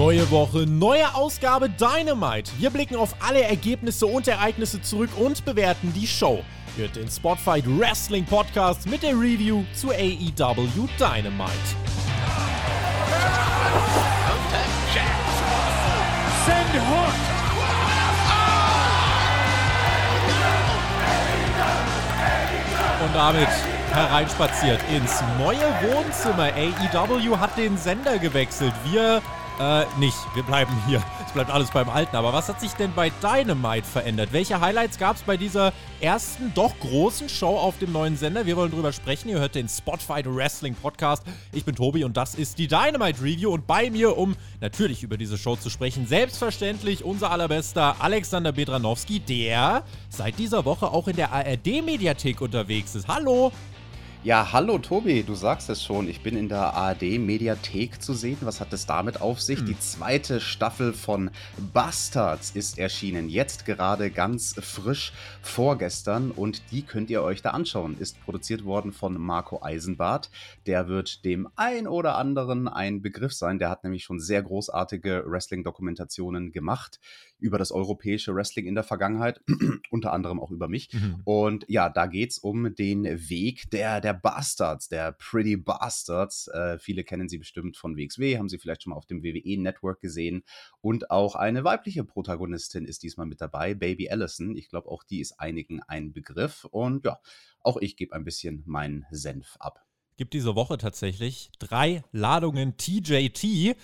Neue Woche, neue Ausgabe Dynamite. Wir blicken auf alle Ergebnisse und Ereignisse zurück und bewerten die Show. Hört den Spotfight Wrestling Podcast mit der Review zu AEW Dynamite. Send Hook! Und damit hereinspaziert ins neue Wohnzimmer. AEW hat den Sender gewechselt. Wir äh, nicht. Wir bleiben hier. Es bleibt alles beim Alten. Aber was hat sich denn bei Dynamite verändert? Welche Highlights gab es bei dieser ersten, doch großen Show auf dem neuen Sender? Wir wollen drüber sprechen. Ihr hört den Spotfight Wrestling Podcast. Ich bin Tobi und das ist die Dynamite Review. Und bei mir, um natürlich über diese Show zu sprechen, selbstverständlich unser allerbester Alexander Bedranowski, der seit dieser Woche auch in der ARD-Mediathek unterwegs ist. Hallo! Ja, hallo Tobi, du sagst es schon, ich bin in der ARD-Mediathek zu sehen. Was hat es damit auf sich? Hm. Die zweite Staffel von Bastards ist erschienen, jetzt gerade ganz frisch vorgestern und die könnt ihr euch da anschauen. Ist produziert worden von Marco Eisenbart. Der wird dem ein oder anderen ein Begriff sein. Der hat nämlich schon sehr großartige Wrestling-Dokumentationen gemacht über das europäische Wrestling in der Vergangenheit, unter anderem auch über mich. Mhm. Und ja, da geht es um den Weg der, der Bastards, der Pretty Bastards. Äh, viele kennen sie bestimmt von WXW, haben sie vielleicht schon mal auf dem WWE-Network gesehen. Und auch eine weibliche Protagonistin ist diesmal mit dabei, Baby Allison. Ich glaube, auch die ist einigen ein Begriff. Und ja, auch ich gebe ein bisschen meinen Senf ab. Gibt diese Woche tatsächlich drei Ladungen TJT.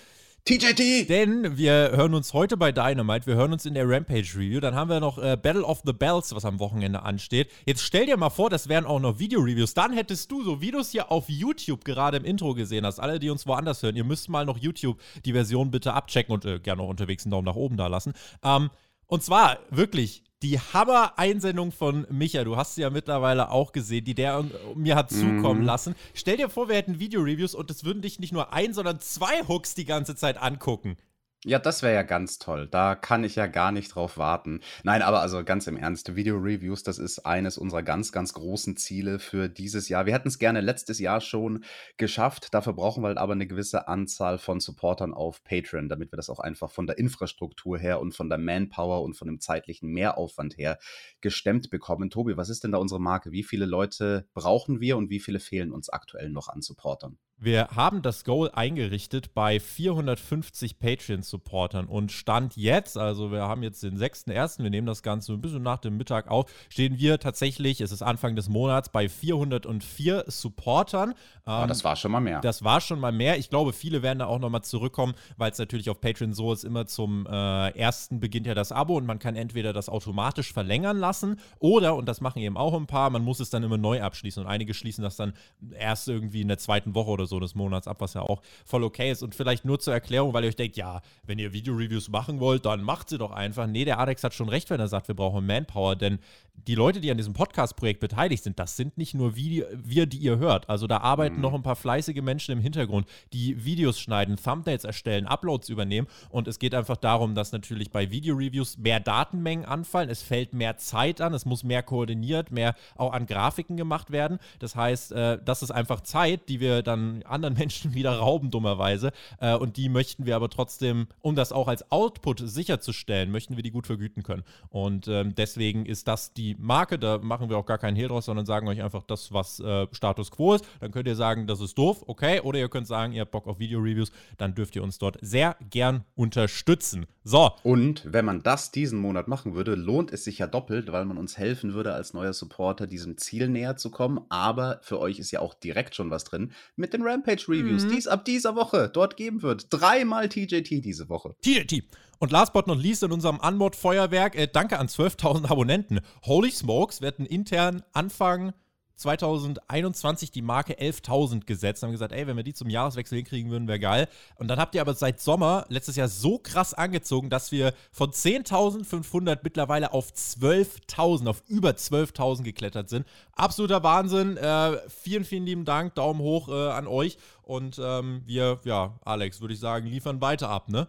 TJT! Denn wir hören uns heute bei Dynamite, wir hören uns in der Rampage Review, dann haben wir noch äh, Battle of the Bells, was am Wochenende ansteht. Jetzt stell dir mal vor, das wären auch noch Video-Reviews. Dann hättest du, so wie du es hier auf YouTube gerade im Intro gesehen hast, alle, die uns woanders hören, ihr müsst mal noch YouTube die Version bitte abchecken und äh, gerne auch unterwegs einen Daumen nach oben da lassen. Ähm, und zwar wirklich die Hammer-Einsendung von Micha, du hast sie ja mittlerweile auch gesehen, die der mir hat zukommen mhm. lassen. Stell dir vor, wir hätten Video-Reviews und es würden dich nicht nur ein, sondern zwei Hooks die ganze Zeit angucken. Ja, das wäre ja ganz toll. Da kann ich ja gar nicht drauf warten. Nein, aber also ganz im Ernst, Video-Reviews, das ist eines unserer ganz, ganz großen Ziele für dieses Jahr. Wir hätten es gerne letztes Jahr schon geschafft. Dafür brauchen wir halt aber eine gewisse Anzahl von Supportern auf Patreon, damit wir das auch einfach von der Infrastruktur her und von der Manpower und von dem zeitlichen Mehraufwand her gestemmt bekommen. Tobi, was ist denn da unsere Marke? Wie viele Leute brauchen wir und wie viele fehlen uns aktuell noch an Supportern? Wir haben das Goal eingerichtet bei 450 Patreon-Supportern und Stand jetzt, also wir haben jetzt den 6.1., wir nehmen das Ganze ein bisschen nach dem Mittag auf, stehen wir tatsächlich, es ist Anfang des Monats, bei 404 Supportern. Ah, ähm, das war schon mal mehr. Das war schon mal mehr. Ich glaube, viele werden da auch nochmal zurückkommen, weil es natürlich auf Patreon so ist, immer zum äh, ersten beginnt ja das Abo und man kann entweder das automatisch verlängern lassen oder, und das machen eben auch ein paar, man muss es dann immer neu abschließen und einige schließen das dann erst irgendwie in der zweiten Woche oder so des Monats ab, was ja auch voll okay ist. Und vielleicht nur zur Erklärung, weil ihr euch denkt, ja, wenn ihr Video-Reviews machen wollt, dann macht sie doch einfach. Nee, der Alex hat schon recht, wenn er sagt, wir brauchen Manpower, denn die Leute, die an diesem Podcast-Projekt beteiligt sind, das sind nicht nur wir, die ihr hört. Also da arbeiten mhm. noch ein paar fleißige Menschen im Hintergrund, die Videos schneiden, Thumbnails erstellen, Uploads übernehmen. Und es geht einfach darum, dass natürlich bei Video-Reviews mehr Datenmengen anfallen. Es fällt mehr Zeit an, es muss mehr koordiniert, mehr auch an Grafiken gemacht werden. Das heißt, äh, das ist einfach Zeit, die wir dann anderen Menschen wieder rauben, dummerweise. Äh, und die möchten wir aber trotzdem, um das auch als Output sicherzustellen, möchten wir die gut vergüten können. Und ähm, deswegen ist das die Marke. Da machen wir auch gar keinen Hehl draus, sondern sagen euch einfach das, was äh, Status Quo ist. Dann könnt ihr sagen, das ist doof, okay. Oder ihr könnt sagen, ihr habt Bock auf Video-Reviews. Dann dürft ihr uns dort sehr gern unterstützen. So. Und wenn man das diesen Monat machen würde, lohnt es sich ja doppelt, weil man uns helfen würde, als neuer Supporter diesem Ziel näher zu kommen. Aber für euch ist ja auch direkt schon was drin mit den Rampage-Reviews, mhm. die es ab dieser Woche dort geben wird. Dreimal TJT diese Woche. TJT. Und last but not least in unserem Unmod-Feuerwerk, äh, danke an 12.000 Abonnenten. Holy Smokes, wir hatten intern Anfang 2021 die Marke 11.000 gesetzt. Haben gesagt, ey, wenn wir die zum Jahreswechsel hinkriegen würden, wäre geil. Und dann habt ihr aber seit Sommer letztes Jahr so krass angezogen, dass wir von 10.500 mittlerweile auf 12.000, auf über 12.000 geklettert sind. Absoluter Wahnsinn. Äh, vielen, vielen lieben Dank. Daumen hoch äh, an euch. Und ähm, wir, ja, Alex, würde ich sagen, liefern weiter ab, ne?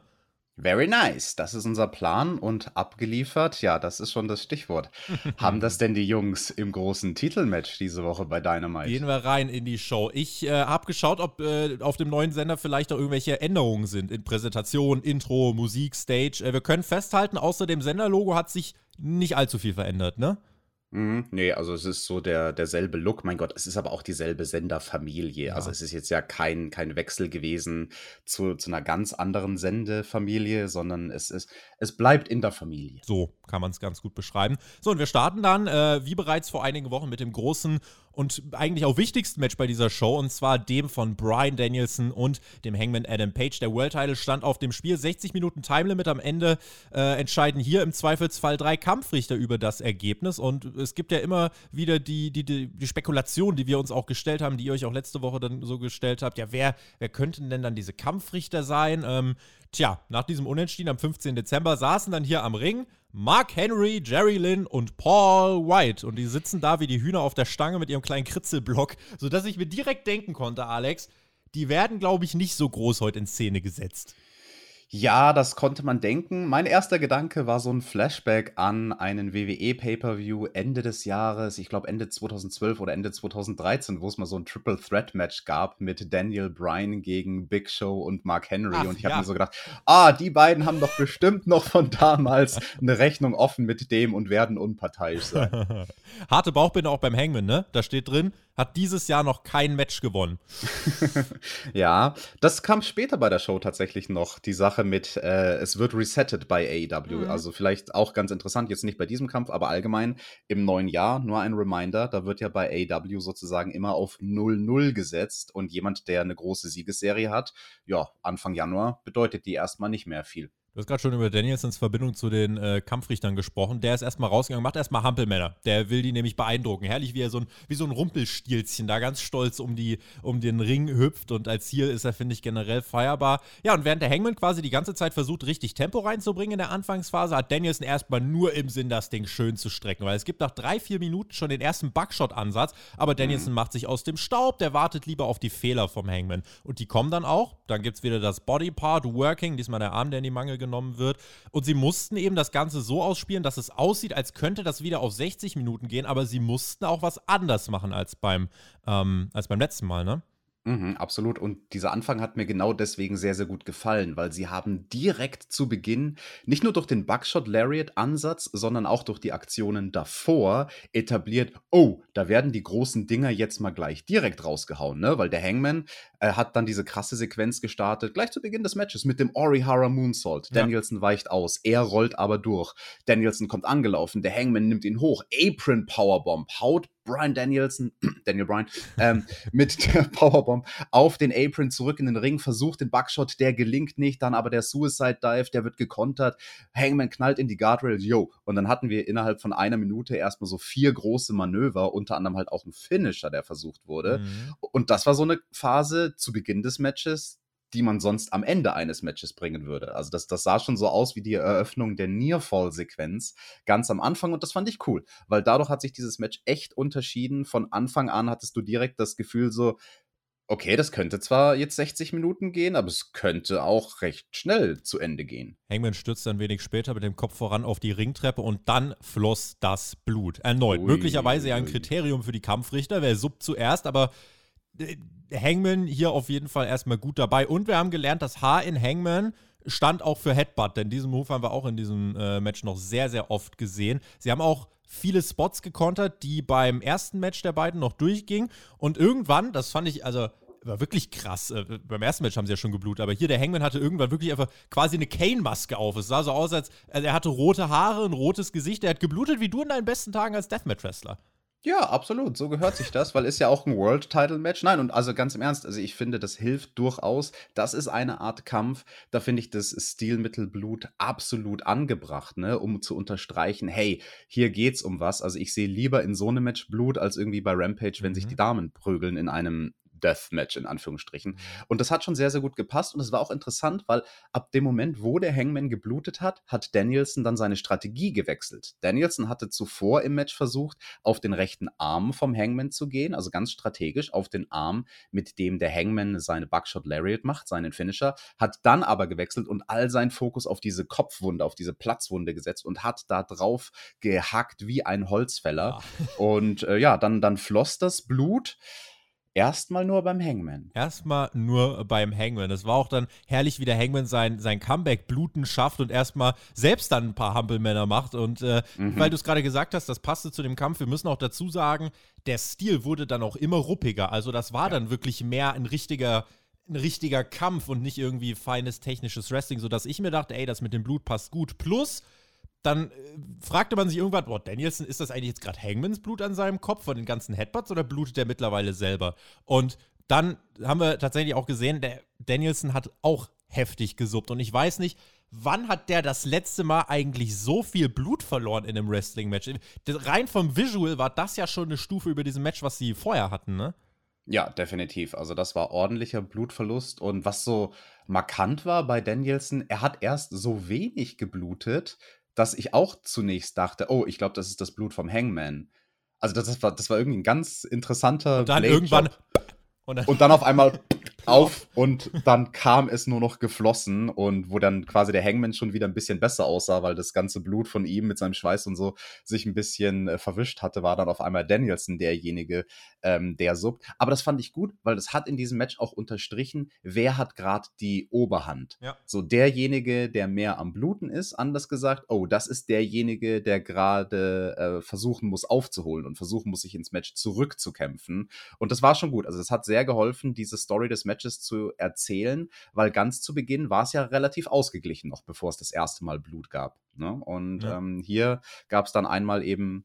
Very nice. Das ist unser Plan und abgeliefert. Ja, das ist schon das Stichwort. Haben das denn die Jungs im großen Titelmatch diese Woche bei Dynamite? Gehen wir rein in die Show. Ich äh, habe geschaut, ob äh, auf dem neuen Sender vielleicht auch irgendwelche Änderungen sind in Präsentation, Intro, Musik, Stage. Äh, wir können festhalten, außer dem Senderlogo hat sich nicht allzu viel verändert, ne? Mhm, nee, also es ist so der derselbe Look. Mein Gott, es ist aber auch dieselbe Senderfamilie. Also es ist jetzt ja kein kein Wechsel gewesen zu zu 'ner ganz anderen Sendefamilie, sondern es ist es bleibt in der Familie. So kann man es ganz gut beschreiben. So, und wir starten dann, äh, wie bereits vor einigen Wochen, mit dem großen und eigentlich auch wichtigsten Match bei dieser Show, und zwar dem von Brian Danielson und dem Hangman Adam Page. Der World Title stand auf dem Spiel, 60 Minuten Time Limit am Ende äh, entscheiden hier im Zweifelsfall drei Kampfrichter über das Ergebnis. Und es gibt ja immer wieder die, die, die, die Spekulation, die wir uns auch gestellt haben, die ihr euch auch letzte Woche dann so gestellt habt. Ja, wer, wer könnten denn dann diese Kampfrichter sein? Ähm, tja, nach diesem Unentschieden am 15. Dezember saßen dann hier am Ring Mark Henry, Jerry Lynn und Paul White. Und die sitzen da wie die Hühner auf der Stange mit ihrem kleinen Kritzelblock, sodass ich mir direkt denken konnte, Alex, die werden, glaube ich, nicht so groß heute in Szene gesetzt. Ja, das konnte man denken. Mein erster Gedanke war so ein Flashback an einen WWE Pay-per-View Ende des Jahres, ich glaube Ende 2012 oder Ende 2013, wo es mal so ein Triple Threat Match gab mit Daniel Bryan gegen Big Show und Mark Henry Ach, und ich habe ja. mir so gedacht, ah, die beiden haben doch bestimmt noch von damals eine Rechnung offen mit dem und werden unparteiisch sein. Harte Bauchbinde auch beim Hangman, ne? Da steht drin, hat dieses Jahr noch kein Match gewonnen. Ja, das kam später bei der Show tatsächlich noch, die Sache mit, äh, es wird resettet bei AEW. Mhm. Also vielleicht auch ganz interessant, jetzt nicht bei diesem Kampf, aber allgemein im neuen Jahr, nur ein Reminder, da wird ja bei AEW sozusagen immer auf 0-0 gesetzt und jemand, der eine große Siegesserie hat, ja, Anfang Januar bedeutet die erstmal nicht mehr viel. Du hast gerade schon über Danielsons Verbindung zu den äh, Kampfrichtern gesprochen. Der ist erstmal rausgegangen, macht erstmal Hampelmänner. Der will die nämlich beeindrucken. Herrlich, wie er so ein, wie so ein Rumpelstilzchen da ganz stolz um, die, um den Ring hüpft. Und als Ziel ist er, finde ich, generell feierbar. Ja, und während der Hangman quasi die ganze Zeit versucht, richtig Tempo reinzubringen in der Anfangsphase, hat Danielson erstmal nur im Sinn, das Ding schön zu strecken. Weil es gibt nach drei, vier Minuten schon den ersten Buckshot-Ansatz. Aber Danielson macht sich aus dem Staub. Der wartet lieber auf die Fehler vom Hangman. Und die kommen dann auch. Dann gibt es wieder das Bodypart Working. Diesmal der Arm, der in die Mangel genommen wird. Und sie mussten eben das Ganze so ausspielen, dass es aussieht, als könnte das wieder auf 60 Minuten gehen, aber sie mussten auch was anders machen als beim, ähm, als beim letzten Mal, ne? Mhm, absolut. Und dieser Anfang hat mir genau deswegen sehr, sehr gut gefallen, weil sie haben direkt zu Beginn nicht nur durch den Buckshot-Lariat-Ansatz, sondern auch durch die Aktionen davor etabliert, oh, da werden die großen Dinger jetzt mal gleich direkt rausgehauen, ne? Weil der Hangman äh, hat dann diese krasse Sequenz gestartet, gleich zu Beginn des Matches mit dem Orihara Moonsault. Ja. Danielson weicht aus, er rollt aber durch. Danielson kommt angelaufen, der Hangman nimmt ihn hoch, Apron Powerbomb, haut Brian Danielson, Daniel Bryan, ähm, mit der Powerbomb auf den Apron zurück in den Ring, versucht den Buckshot, der gelingt nicht, dann aber der Suicide Dive, der wird gekontert, Hangman knallt in die Guardrail, yo, und dann hatten wir innerhalb von einer Minute erstmal so vier große Manöver, unter anderem halt auch ein Finisher, der versucht wurde. Mhm. Und das war so eine Phase zu Beginn des Matches, die man sonst am Ende eines Matches bringen würde. Also das, das sah schon so aus wie die Eröffnung der Nearfall-Sequenz ganz am Anfang und das fand ich cool, weil dadurch hat sich dieses Match echt unterschieden. Von Anfang an hattest du direkt das Gefühl so, okay, das könnte zwar jetzt 60 Minuten gehen, aber es könnte auch recht schnell zu Ende gehen. Hangman stürzt dann wenig später mit dem Kopf voran auf die Ringtreppe und dann floss das Blut. Erneut. Ui, Möglicherweise ja ein. Kriterium für die Kampfrichter. Wer suppt zuerst, aber Hangman hier auf jeden Fall erstmal gut dabei. Und wir haben gelernt, das Haar in Hangman stand auch für Headbutt, denn diesen Move haben wir auch in diesem äh, Match noch sehr, sehr oft gesehen. Sie haben auch viele Spots gekontert, die beim ersten Match der beiden noch durchgingen. Und irgendwann, das fand ich, also war wirklich krass. Äh, beim ersten Match haben sie ja schon geblutet, aber hier der Hangman hatte irgendwann wirklich einfach quasi eine Kane-Maske auf. Es sah so aus, als also er hatte rote Haare, ein rotes Gesicht. Er hat geblutet wie du in deinen besten Tagen als Deathmatch-Wrestler. Ja, absolut. So gehört sich das, weil ist ja auch ein World-Title-Match. Nein, und also ganz im Ernst, also ich finde, das hilft durchaus. Das ist eine Art Kampf. Da finde ich das Stilmittel Blut absolut angebracht, ne, um zu unterstreichen, hey, hier geht's um was. Also ich sehe lieber in so einem Match Blut als irgendwie bei Rampage, wenn sich Mhm. die Damen prügeln in einem Deathmatch in Anführungsstrichen. Und das hat schon sehr, sehr gut gepasst und es war auch interessant, weil ab dem Moment, wo der Hangman geblutet hat, hat Danielson dann seine Strategie gewechselt. Danielson hatte zuvor im Match versucht, auf den rechten Arm vom Hangman zu gehen, also ganz strategisch auf den Arm, mit dem der Hangman seine Buckshot Lariat macht, seinen Finisher, hat dann aber gewechselt und all seinen Fokus auf diese Kopfwunde, auf diese Platzwunde gesetzt und hat da drauf gehackt wie ein Holzfäller. Ja. Und äh, ja, dann, dann floss das Blut. Erstmal nur beim Hangman. Erstmal nur beim Hangman. Es war auch dann herrlich, wie der Hangman sein, sein Comeback bluten schafft und erstmal selbst dann ein paar Hampelmänner macht. Und äh, mhm. weil du es gerade gesagt hast, das passte zu dem Kampf. Wir müssen auch dazu sagen, der Stil wurde dann auch immer ruppiger. Also das war ja. dann wirklich mehr ein richtiger ein richtiger Kampf und nicht irgendwie feines technisches Wrestling, sodass ich mir dachte, ey, das mit dem Blut passt gut. Plus, dann äh, fragte man sich irgendwann, boah, Danielson, ist das eigentlich jetzt gerade Hangmans Blut an seinem Kopf von den ganzen Headbutts oder blutet der mittlerweile selber? Und dann haben wir tatsächlich auch gesehen, der Danielson hat auch heftig gesuppt. Und ich weiß nicht, wann hat der das letzte Mal eigentlich so viel Blut verloren in einem Wrestling-Match? Rein vom Visual war das ja schon eine Stufe über diesem Match, was sie vorher hatten, ne? Ja, definitiv. Also das war ordentlicher Blutverlust. Und was so markant war bei Danielson, er hat erst so wenig geblutet, dass ich auch zunächst dachte, oh, ich glaube, das ist das Blut vom Hangman. Also das, das, war, das war irgendwie ein ganz interessanter. Und dann irgendwann. Und dann, und dann auf einmal auf und dann kam es nur noch geflossen und wo dann quasi der Hangman schon wieder ein bisschen besser aussah, weil das ganze Blut von ihm mit seinem Schweiß und so sich ein bisschen äh, verwischt hatte, war dann auf einmal Danielson derjenige, ähm, der suppt. Aber das fand ich gut, weil das hat in diesem Match auch unterstrichen, wer hat gerade die Oberhand. Ja. So derjenige, der mehr am Bluten ist, anders gesagt, oh, das ist derjenige, der gerade äh, versuchen muss aufzuholen und versuchen muss, sich ins Match zurückzukämpfen. Und das war schon gut. Also das hat sehr geholfen, diese Story des Matches Matches zu erzählen, weil ganz zu Beginn war es ja relativ ausgeglichen noch, bevor es das erste Mal Blut gab. Ne? Und ja. ähm, hier gab es dann einmal eben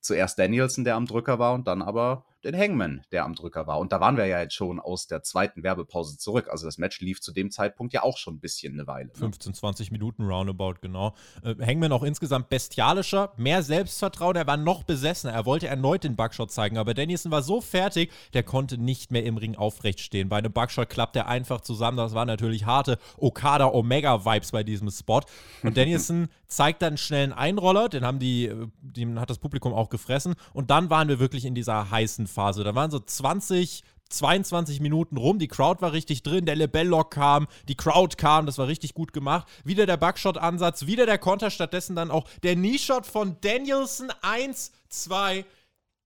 zuerst Danielson, der am Drücker war, und dann aber den Hangman, der am Drücker war. Und da waren wir ja jetzt schon aus der zweiten Werbepause zurück. Also das Match lief zu dem Zeitpunkt ja auch schon ein bisschen eine Weile. Ne? 15, 20 Minuten roundabout, genau. Äh, Hangman auch insgesamt bestialischer, mehr Selbstvertrauen, er war noch besessener. Er wollte erneut den Bugshot zeigen, aber Dennison war so fertig, der konnte nicht mehr im Ring aufrecht stehen. Bei einem Bugshot klappt er einfach zusammen. Das waren natürlich harte Okada-Omega-Vibes bei diesem Spot. Und Dennison zeigt dann schnell einen Einroller, den haben die, äh, den hat das Publikum auch gefressen. Und dann waren wir wirklich in dieser heißen Phase. Da waren so 20, 22 Minuten rum, die Crowd war richtig drin, der Lebellock kam, die Crowd kam, das war richtig gut gemacht. Wieder der Buckshot-Ansatz, wieder der Konter, stattdessen dann auch der Knee-Shot von Danielson 1, 2,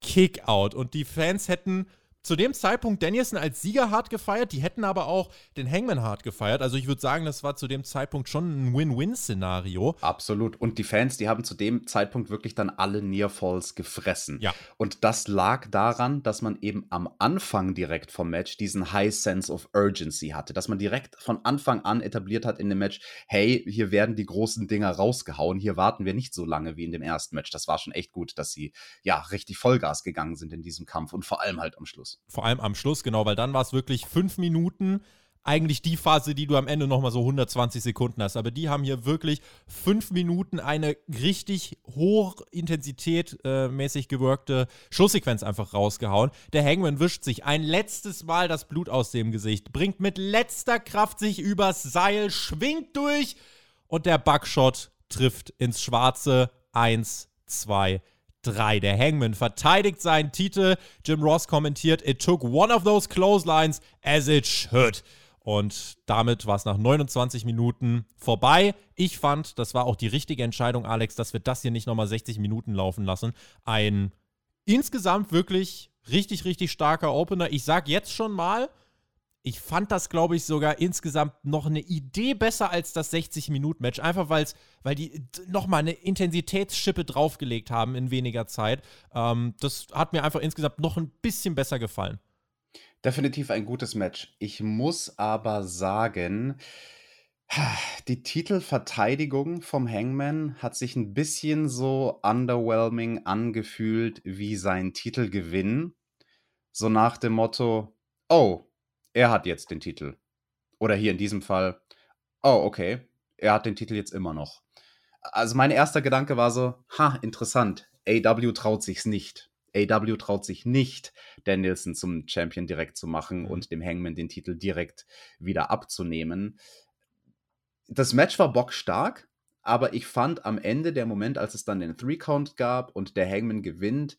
Kickout. Und die Fans hätten zu dem Zeitpunkt Danielson als Sieger hart gefeiert, die hätten aber auch den Hangman hart gefeiert. Also ich würde sagen, das war zu dem Zeitpunkt schon ein Win-Win-Szenario. Absolut. Und die Fans, die haben zu dem Zeitpunkt wirklich dann alle Nearfalls gefressen. Ja. Und das lag daran, dass man eben am Anfang direkt vom Match diesen High Sense of Urgency hatte. Dass man direkt von Anfang an etabliert hat in dem Match, hey, hier werden die großen Dinger rausgehauen, hier warten wir nicht so lange wie in dem ersten Match. Das war schon echt gut, dass sie ja richtig Vollgas gegangen sind in diesem Kampf und vor allem halt am Schluss. Vor allem am Schluss, genau, weil dann war es wirklich fünf Minuten. Eigentlich die Phase, die du am Ende nochmal so 120 Sekunden hast. Aber die haben hier wirklich fünf Minuten eine richtig hochintensität äh, gewirkte Schlusssequenz einfach rausgehauen. Der Hangman wischt sich ein letztes Mal das Blut aus dem Gesicht, bringt mit letzter Kraft sich übers Seil, schwingt durch und der Buckshot trifft ins Schwarze. Eins, zwei, 3. Der Hangman verteidigt seinen Titel. Jim Ross kommentiert, it took one of those clotheslines as it should. Und damit war es nach 29 Minuten vorbei. Ich fand, das war auch die richtige Entscheidung, Alex, dass wir das hier nicht nochmal 60 Minuten laufen lassen. Ein insgesamt wirklich richtig, richtig starker Opener. Ich sag jetzt schon mal, ich fand das, glaube ich, sogar insgesamt noch eine Idee besser als das 60-Minuten-Match. Einfach weil's, weil die nochmal eine Intensitätsschippe draufgelegt haben in weniger Zeit. Ähm, das hat mir einfach insgesamt noch ein bisschen besser gefallen. Definitiv ein gutes Match. Ich muss aber sagen, die Titelverteidigung vom Hangman hat sich ein bisschen so underwhelming angefühlt wie sein Titelgewinn. So nach dem Motto, oh, er hat jetzt den Titel. Oder hier in diesem Fall, oh, okay, er hat den Titel jetzt immer noch. Also mein erster Gedanke war so, ha, interessant, AW traut sich's nicht. AW traut sich nicht, Danielson zum Champion direkt zu machen Mhm. und dem Hangman den Titel direkt wieder abzunehmen. Das Match war bockstark, aber ich fand am Ende der Moment, als es dann den Three-Count gab und der Hangman gewinnt,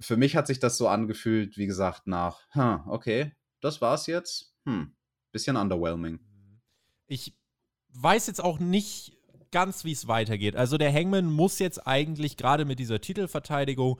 für mich hat sich das so angefühlt, wie gesagt, nach, hm, okay, das war's jetzt. Hm, bisschen underwhelming. Ich weiß jetzt auch nicht ganz, wie es weitergeht. Also der Hangman muss jetzt eigentlich gerade mit dieser Titelverteidigung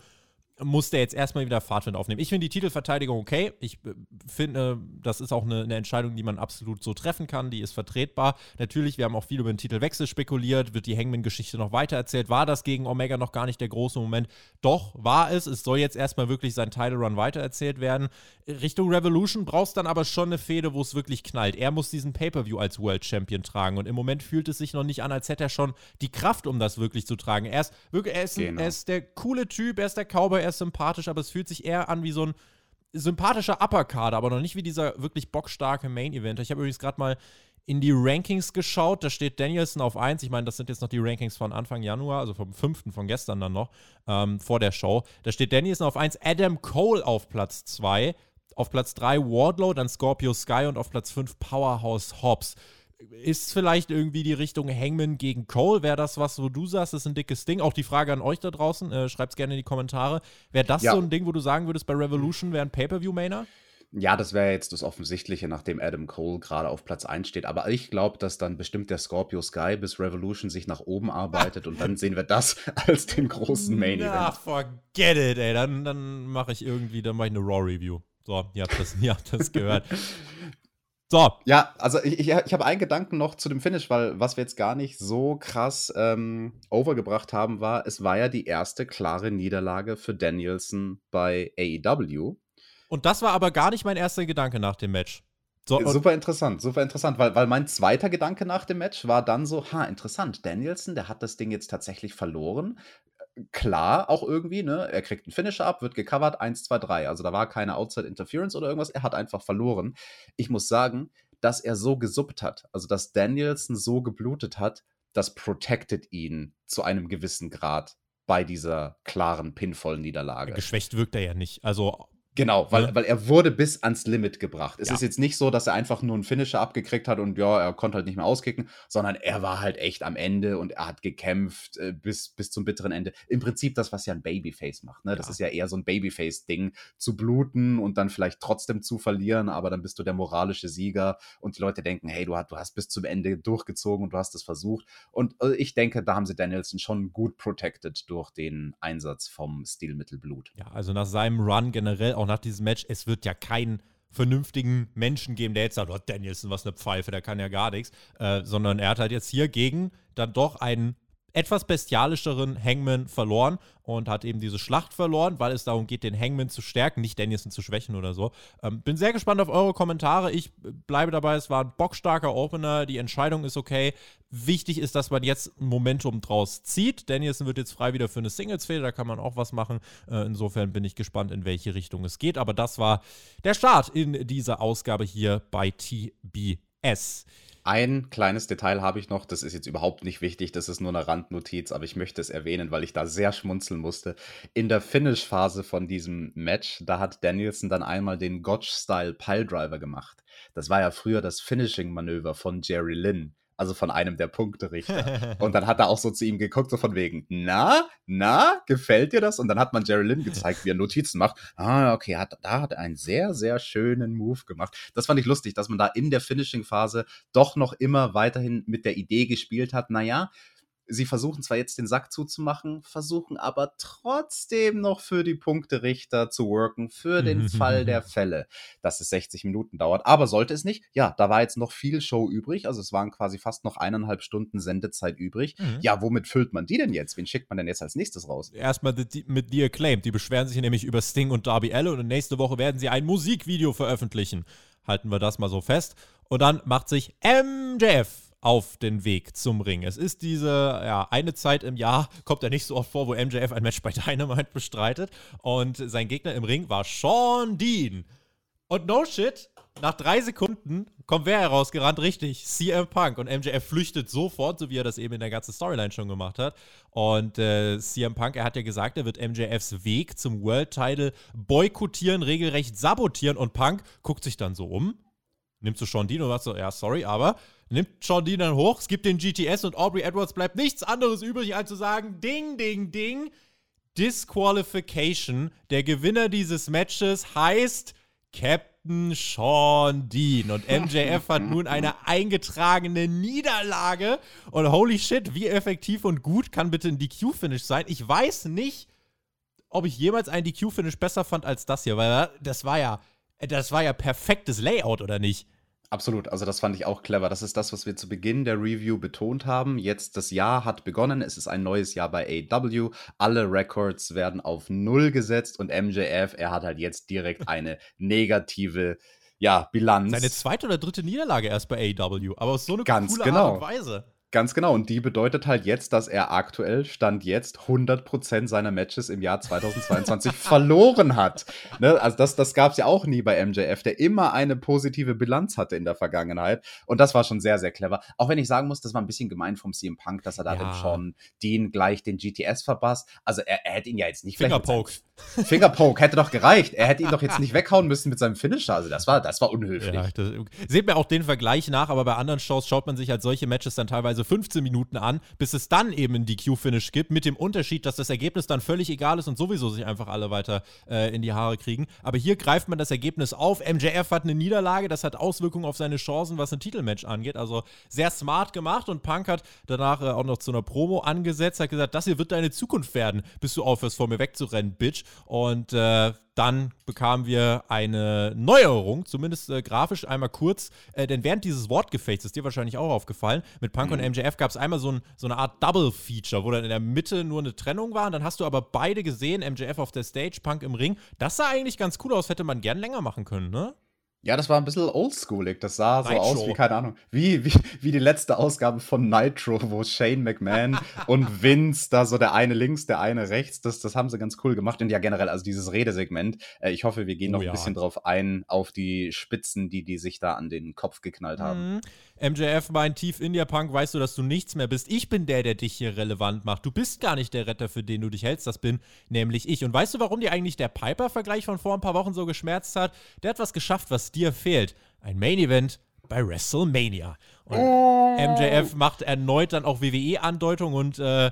muss der jetzt erstmal wieder Fahrtwind aufnehmen. Ich finde die Titelverteidigung okay. Ich äh, finde, das ist auch eine, eine, Entscheidung, die man absolut so treffen kann. Die ist vertretbar. Natürlich, wir haben auch viel über den Titelwechsel spekuliert. Wird die Hangman-Geschichte noch weitererzählt? War das gegen Omega noch gar nicht der große Moment? Doch, war es. Es soll jetzt erstmal wirklich sein Title-Run weitererzählt werden. Richtung Revolution brauchst dann aber schon eine Fehde, wo es wirklich knallt. Er muss diesen Pay-Per-View als World Champion tragen. Und im Moment fühlt es sich noch nicht an, als hätte er schon die Kraft, um das wirklich zu tragen. Er ist, wirklich, er ist, genau. er ist der coole Typ, er ist der Cowboy, er sympathisch, aber es fühlt sich eher an wie so ein sympathischer Uppercard, aber noch nicht wie dieser wirklich bockstarke Main-Event. Ich habe übrigens gerade mal in die Rankings geschaut. Da steht Danielson auf 1. Ich meine, das sind jetzt noch die Rankings von Anfang Januar, also vom 5. von gestern dann noch, ähm, vor der Show. Da steht Danielson auf 1, Adam Cole auf Platz 2, auf Platz 3 Wardlow, dann Scorpio Sky und auf Platz 5 Powerhouse Hobbs ist vielleicht irgendwie die Richtung Hangman gegen Cole? Wäre das was, wo du sagst, das ist ein dickes Ding? Auch die Frage an euch da draußen, äh, schreibt es gerne in die Kommentare. Wäre das ja. so ein Ding, wo du sagen würdest, bei Revolution wäre ein Pay-Per-View-Mainer? Ja, das wäre jetzt das Offensichtliche, nachdem Adam Cole gerade auf Platz 1 steht. Aber ich glaube, dass dann bestimmt der Scorpio Sky bis Revolution sich nach oben arbeitet und dann sehen wir das als den großen Main Event. Ja, forget it, ey. Dann, dann mache ich irgendwie, dann mache ich eine Raw-Review. So, ihr habt das, ihr habt das gehört. So. Ja, also ich, ich, ich habe einen Gedanken noch zu dem Finish, weil was wir jetzt gar nicht so krass ähm, overgebracht haben, war, es war ja die erste klare Niederlage für Danielson bei AEW. Und das war aber gar nicht mein erster Gedanke nach dem Match. So, super interessant, super interessant, weil, weil mein zweiter Gedanke nach dem Match war dann so, ha, interessant, Danielson, der hat das Ding jetzt tatsächlich verloren. Klar, auch irgendwie, ne? Er kriegt einen Finisher ab, wird gecovert, 1, 2, 3. Also da war keine Outside Interference oder irgendwas, er hat einfach verloren. Ich muss sagen, dass er so gesuppt hat, also dass Danielson so geblutet hat, das protected ihn zu einem gewissen Grad bei dieser klaren Pinfall-Niederlage. Geschwächt wirkt er ja nicht. Also Genau, weil, ja. weil er wurde bis ans Limit gebracht. Es ja. ist jetzt nicht so, dass er einfach nur einen Finisher abgekriegt hat und ja, er konnte halt nicht mehr auskicken, sondern er war halt echt am Ende und er hat gekämpft äh, bis, bis zum bitteren Ende. Im Prinzip das, was ja ein Babyface macht. Ne? Das ja. ist ja eher so ein Babyface-Ding, zu bluten und dann vielleicht trotzdem zu verlieren, aber dann bist du der moralische Sieger und die Leute denken, hey, du hast, du hast bis zum Ende durchgezogen und du hast es versucht. Und äh, ich denke, da haben sie Danielson schon gut protected durch den Einsatz vom Stilmittel Blut. Ja, also nach seinem Run generell auch nach diesem Match, es wird ja keinen vernünftigen Menschen geben, der jetzt sagt, oh, Danielson, was eine Pfeife, der kann ja gar nichts, äh, sondern er hat halt jetzt hier gegen dann doch einen etwas bestialischeren Hangman verloren und hat eben diese Schlacht verloren, weil es darum geht, den Hangman zu stärken, nicht Danielson zu schwächen oder so. Ähm, bin sehr gespannt auf eure Kommentare. Ich bleibe dabei, es war ein bockstarker Opener, die Entscheidung ist okay. Wichtig ist, dass man jetzt Momentum draus zieht. Danielson wird jetzt frei wieder für eine Singles-Fehde, da kann man auch was machen. Äh, insofern bin ich gespannt, in welche Richtung es geht. Aber das war der Start in dieser Ausgabe hier bei TBS. Ein kleines Detail habe ich noch, das ist jetzt überhaupt nicht wichtig, das ist nur eine Randnotiz, aber ich möchte es erwähnen, weil ich da sehr schmunzeln musste. In der Finish-Phase von diesem Match, da hat Danielson dann einmal den Gotch-Style Piledriver gemacht. Das war ja früher das Finishing-Manöver von Jerry Lynn also von einem der Punkterichter. und dann hat er auch so zu ihm geguckt, so von wegen, na, na, gefällt dir das? Und dann hat man Jerry Lynn gezeigt, wie er Notizen macht. Ah, okay, hat, da hat er einen sehr, sehr schönen Move gemacht. Das fand ich lustig, dass man da in der Finishing-Phase doch noch immer weiterhin mit der Idee gespielt hat, naja, sie versuchen zwar jetzt den Sack zuzumachen, versuchen aber trotzdem noch für die Punkterichter zu worken, für den Fall der Fälle, dass es 60 Minuten dauert. Aber sollte es nicht, ja, da war jetzt noch viel Show übrig, also es waren quasi fast noch eineinhalb Stunden Sendezeit übrig. Mhm. Ja, womit füllt man die denn jetzt? Wen schickt man denn jetzt als nächstes raus? Erstmal mit The Acclaimed. Die beschweren sich nämlich über Sting und Darby Allen und nächste Woche werden sie ein Musikvideo veröffentlichen. Halten wir das mal so fest. Und dann macht sich MJF auf den Weg zum Ring. Es ist diese, ja, eine Zeit im Jahr, kommt ja nicht so oft vor, wo MJF ein Match bei Dynamite bestreitet. Und sein Gegner im Ring war Sean Dean. Und no shit, nach drei Sekunden kommt wer herausgerannt? Richtig, CM Punk. Und MJF flüchtet sofort, so wie er das eben in der ganzen Storyline schon gemacht hat. Und äh, CM Punk, er hat ja gesagt, er wird MJFs Weg zum World Title boykottieren, regelrecht sabotieren. Und Punk guckt sich dann so um, nimmt so Sean Dean und sagt so, ja, sorry, aber nimmt Sean Dean dann hoch, es gibt den GTS und Aubrey Edwards bleibt nichts anderes übrig, als zu sagen, ding, ding, ding, Disqualification. Der Gewinner dieses Matches heißt Captain Sean Dean. Und MJF hat nun eine eingetragene Niederlage. Und holy shit, wie effektiv und gut kann bitte ein DQ-Finish sein? Ich weiß nicht, ob ich jemals ein DQ-Finish besser fand als das hier, weil das war ja, das war ja perfektes Layout, oder nicht? Absolut, also das fand ich auch clever. Das ist das, was wir zu Beginn der Review betont haben. Jetzt das Jahr hat begonnen, es ist ein neues Jahr bei AW. Alle Records werden auf Null gesetzt und MJF, er hat halt jetzt direkt eine negative ja, Bilanz. Seine zweite oder dritte Niederlage erst bei AW, aber auf so eine Ganz coole genau. Art und Weise. Ganz genau. Und die bedeutet halt jetzt, dass er aktuell, Stand jetzt, 100% seiner Matches im Jahr 2022 verloren hat. Ne? Also das, das gab es ja auch nie bei MJF, der immer eine positive Bilanz hatte in der Vergangenheit. Und das war schon sehr, sehr clever. Auch wenn ich sagen muss, das war ein bisschen gemein vom CM Punk, dass er da Ja. dem Sean Dean gleich den GTS verpasst. Also er, er hätte ihn ja jetzt nicht Fingerpoke. Fingerpoke hätte doch gereicht. Er hätte ihn doch jetzt nicht weghauen müssen mit seinem Finisher. Also das war, das war unhöflich. Ja, das, seht mir auch den Vergleich nach, aber bei anderen Shows schaut man sich halt solche Matches dann teilweise 15 Minuten an, bis es dann eben ein DQ-Finish gibt, mit dem Unterschied, dass das Ergebnis dann völlig egal ist und sowieso sich einfach alle weiter äh, in die Haare kriegen. Aber hier greift man das Ergebnis auf. MJF hat eine Niederlage, das hat Auswirkungen auf seine Chancen, was ein Titelmatch angeht. Also sehr smart gemacht und Punk hat danach äh, auch noch zu einer Promo angesetzt, hat gesagt, das hier wird deine Zukunft werden, bis du aufhörst, vor mir wegzurennen, Bitch. Und äh, dann bekamen wir eine Neuerung, zumindest äh, grafisch einmal kurz, äh, denn während dieses Wortgefechts, ist dir wahrscheinlich auch aufgefallen, mit Punk und MJF gab es einmal so, ein, so eine Art Double-Feature, wo dann in der Mitte nur eine Trennung war und dann hast du aber beide gesehen, MJF auf der Stage, Punk im Ring. Das sah eigentlich ganz cool aus, hätte man gern länger machen können, ne? Ja, das war ein bisschen oldschoolig. Das sah so Nitro. aus wie, keine Ahnung, wie, wie, wie die letzte Ausgabe von Nitro, wo Shane McMahon und Vince da so der eine links, der eine rechts, das, das haben sie ganz cool gemacht. Und ja, generell, also dieses Redesegment, äh, ich hoffe, wir gehen Oh noch ein ja. bisschen drauf ein, auf die Spitzen, die die sich da an den Kopf geknallt haben. Mhm. MJF meint tief in dir, Punk, weißt du, dass du nichts mehr bist. Ich bin der, der dich hier relevant macht. Du bist gar nicht der Retter, für den du dich hältst. Das bin nämlich ich. Und weißt du, warum dir eigentlich der Piper-Vergleich von vor ein paar Wochen so geschmerzt hat? Der hat was geschafft, was dir fehlt. Ein Main-Event bei WrestleMania. Und MJF macht erneut dann auch WWE-Andeutung und äh,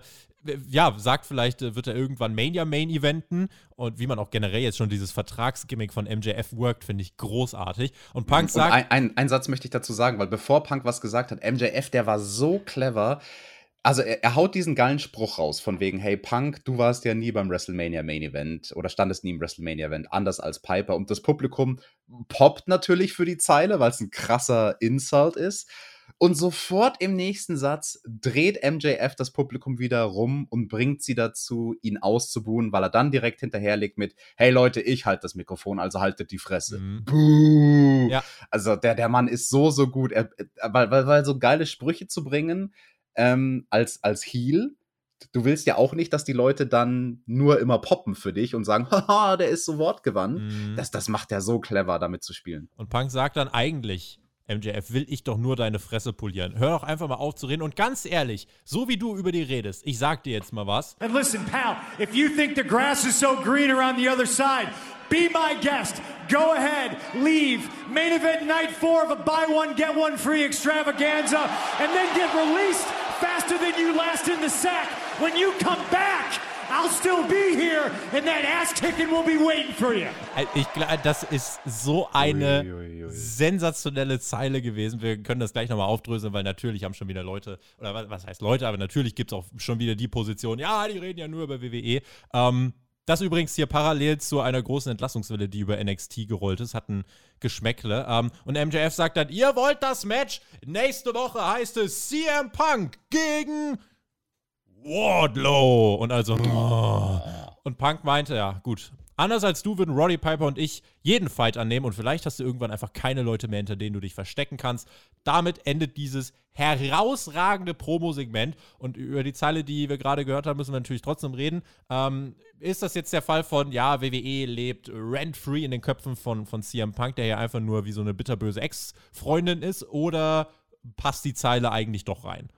ja, sagt vielleicht, äh, wird er irgendwann Mania Main Eventen und wie man auch generell jetzt schon dieses Vertragsgimmick von MJF workt, finde ich großartig. Und Punk Und sagt, ein, ein, einen Satz möchte ich dazu sagen, weil bevor Punk was gesagt hat, MJF, der war so clever. Also er, er haut diesen geilen Spruch raus, von wegen, hey Punk, du warst ja nie beim WrestleMania Main Event oder standest nie im WrestleMania Event, anders als Piper. Und das Publikum poppt natürlich für die Zeile, weil es ein krasser Insult ist. Und sofort im nächsten Satz dreht MJF das Publikum wieder rum und bringt sie dazu, ihn auszubuhen, weil er dann direkt hinterherlegt mit, hey Leute, ich halte das Mikrofon, also haltet die Fresse. Mhm. Buh. Ja. Also der, der Mann ist so, so gut. Er, weil, weil, weil so geile Sprüche zu bringen ähm, als, als Heel, du willst ja auch nicht, dass die Leute dann nur immer poppen für dich und sagen, haha, der ist so wortgewandt. Mhm. Das, das macht er so clever, damit zu spielen. Und Punk sagt dann eigentlich, MJF, will ich doch nur deine Fresse polieren. Hör doch einfach mal auf zu reden. Und ganz ehrlich, so wie du über die redest, ich sag dir jetzt mal was. And listen, pal, if you think the grass is so greener on the other side, be my guest. Go ahead, leave. Main event night four of a buy one, get one free extravaganza, and then get released faster than you last in the sack. When you come back, I'll still be here, and that ass kicking will be waiting for you. Ich glaube, das ist so eine Ui, ui, ui. sensationelle Zeile gewesen. Wir können das gleich nochmal aufdröseln, weil natürlich haben schon wieder Leute, oder was, was heißt Leute, aber natürlich gibt es auch schon wieder die Position, ja, die reden ja nur über WWE. Ähm, das übrigens hier parallel zu einer großen Entlassungswelle, die über NXT gerollt ist, hat ein Geschmäckle. Ähm, und MJF sagt dann, ihr wollt das Match? Nächste Woche heißt es CM Punk gegen Wardlow. Und also, oh. und Punk meinte, ja, gut, Anders als du würden Roddy Piper und ich jeden Fight annehmen und vielleicht hast du irgendwann einfach keine Leute mehr, hinter denen du dich verstecken kannst. Damit endet dieses herausragende Promo-Segment und über die Zeile, die wir gerade gehört haben, müssen wir natürlich trotzdem reden. Ähm, ist das jetzt der Fall von, ja, WWE lebt rent-free in den Köpfen von, von CM Punk, der ja einfach nur wie so eine bitterböse Ex-Freundin ist, oder passt die Zeile eigentlich doch rein?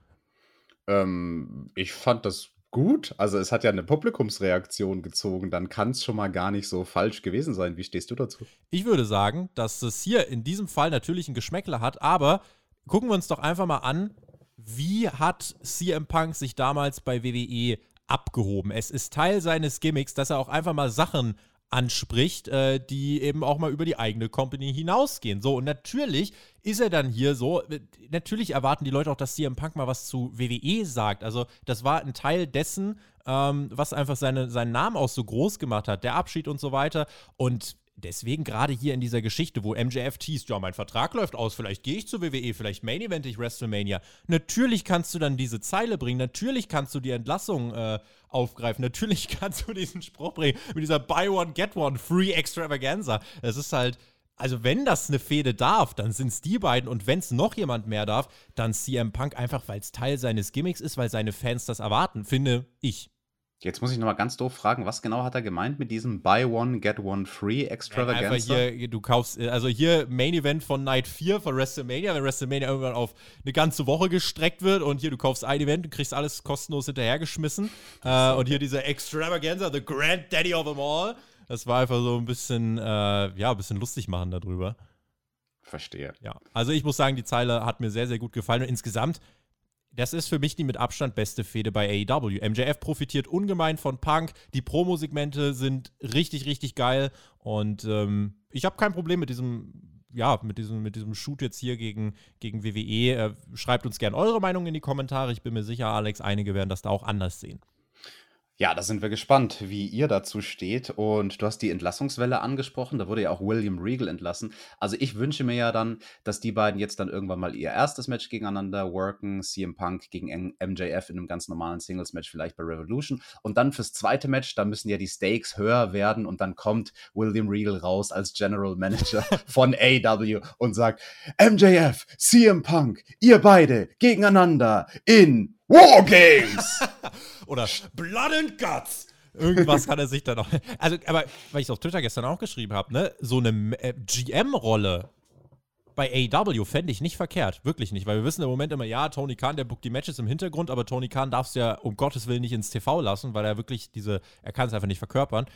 Ähm, ich fand das gut. Also es hat ja eine Publikumsreaktion gezogen. Dann kann es schon mal gar nicht so falsch gewesen sein. Wie stehst du dazu? Ich würde sagen, dass es hier in diesem Fall natürlich ein Geschmäckler hat, aber gucken wir uns doch einfach mal an, wie hat CM Punk sich damals bei WWE abgehoben? Es ist Teil seines Gimmicks, dass er auch einfach mal Sachen anspricht, äh, die eben auch mal über die eigene Company hinausgehen. So, und natürlich ist er dann hier so, äh, natürlich erwarten die Leute auch, dass CM Punk mal was zu WWE sagt. Also, das war ein Teil dessen, ähm, was einfach seine, seinen Namen auch so groß gemacht hat, der Abschied und so weiter. Und deswegen gerade hier in dieser Geschichte, wo MJF teast, ja, mein Vertrag läuft aus, vielleicht gehe ich zur WWE, vielleicht Main Event ich WrestleMania. Natürlich kannst du dann diese Zeile bringen, natürlich kannst du die Entlassung äh, aufgreifen, natürlich kannst du diesen Spruch bringen mit dieser Buy One, Get One, Free Extravaganza. Es ist halt, also wenn das eine Fehde darf, dann sind es die beiden und wenn es noch jemand mehr darf, dann CM Punk einfach, weil es Teil seines Gimmicks ist, weil seine Fans das erwarten, finde ich. Jetzt muss ich nochmal ganz doof fragen, was genau hat er gemeint mit diesem Buy One, Get One Free Extravaganza? Ja, einfach hier, du kaufst, äh, also hier Main Event von Night 4 von WrestleMania, wenn WrestleMania irgendwann auf eine ganze Woche gestreckt wird und hier du kaufst ein Event und kriegst alles kostenlos hinterhergeschmissen. Äh, und hier dieser Extravaganza, the Grand Daddy of them all. Das war einfach so ein bisschen, äh, ja, ein bisschen lustig machen darüber. Verstehe. Ja, also ich muss sagen, die Zeile hat mir sehr, sehr gut gefallen und insgesamt das ist für mich die mit Abstand beste Fehde bei AEW. MJF profitiert ungemein von Punk. Die Promo-Segmente sind richtig, richtig geil. Und ähm, ich habe kein Problem mit diesem, ja, mit diesem, mit diesem Shoot jetzt hier gegen, gegen WWE. Äh, schreibt uns gerne eure Meinung in die Kommentare. Ich bin mir sicher, Alex, einige werden das da auch anders sehen. Ja, da sind wir gespannt, wie ihr dazu steht. Und du hast die Entlassungswelle angesprochen. Da wurde ja auch William Regal entlassen. Also ich wünsche mir ja dann, dass die beiden jetzt dann irgendwann mal ihr erstes Match gegeneinander worken. CM Punk gegen MJF in einem ganz normalen Singles-Match, vielleicht bei Revolution. Und dann fürs zweite Match, da müssen ja die Stakes höher werden. Und dann kommt William Regal raus als General Manager von AW und sagt, MJF, CM Punk, ihr beide gegeneinander in Wargames! Oder Blood and Guts! Irgendwas kann er sich dann auch. Also, aber weil ich es auf Twitter gestern auch geschrieben habe, ne, so eine äh, GM-Rolle bei AW fände ich nicht verkehrt. Wirklich nicht, weil wir wissen im Moment immer, ja, Tony Khan, der bookt die Matches im Hintergrund, aber Tony Khan darfst du ja um Gottes Willen nicht ins TV lassen, weil er wirklich diese, er kann es einfach nicht verkörpern.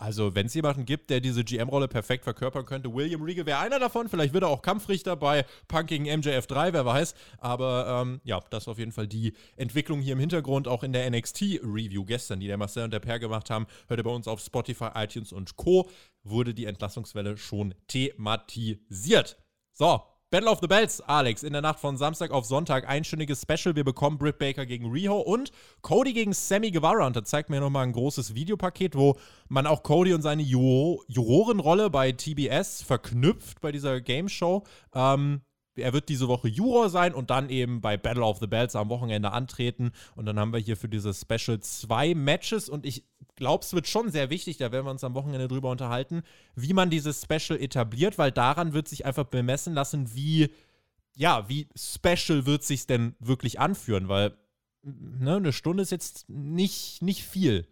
Also, wenn es jemanden gibt, der diese GM-Rolle perfekt verkörpern könnte, William Regal wäre einer davon. Vielleicht wird er auch Kampfrichter bei Punk gegen MJF3, wer weiß. Aber ähm, ja, das ist auf jeden Fall die Entwicklung hier im Hintergrund, auch in der NXT-Review gestern, die der Marcel und der Per gemacht haben. Hört ihr bei uns auf Spotify, iTunes und Co. wurde die Entlassungswelle schon thematisiert. So, Battle of the Bells, Alex, in der Nacht von Samstag auf Sonntag, einstündiges Special. Wir bekommen Britt Baker gegen Riho und Cody gegen Sammy Guevara. Und da zeigt mir nochmal ein großes Videopaket, wo man auch Cody und seine Jurorenrolle bei TBS verknüpft bei dieser Game Show. Ähm, er wird diese Woche Juror sein und dann eben bei Battle of the Bells am Wochenende antreten. Und dann haben wir hier für dieses Special zwei Matches und ich glaube, es wird schon sehr wichtig, da werden wir uns am Wochenende drüber unterhalten, wie man dieses Special etabliert, weil daran wird sich einfach bemessen lassen, wie, ja, wie special wird sich denn wirklich anführen, weil ne, eine Stunde ist jetzt nicht, nicht viel.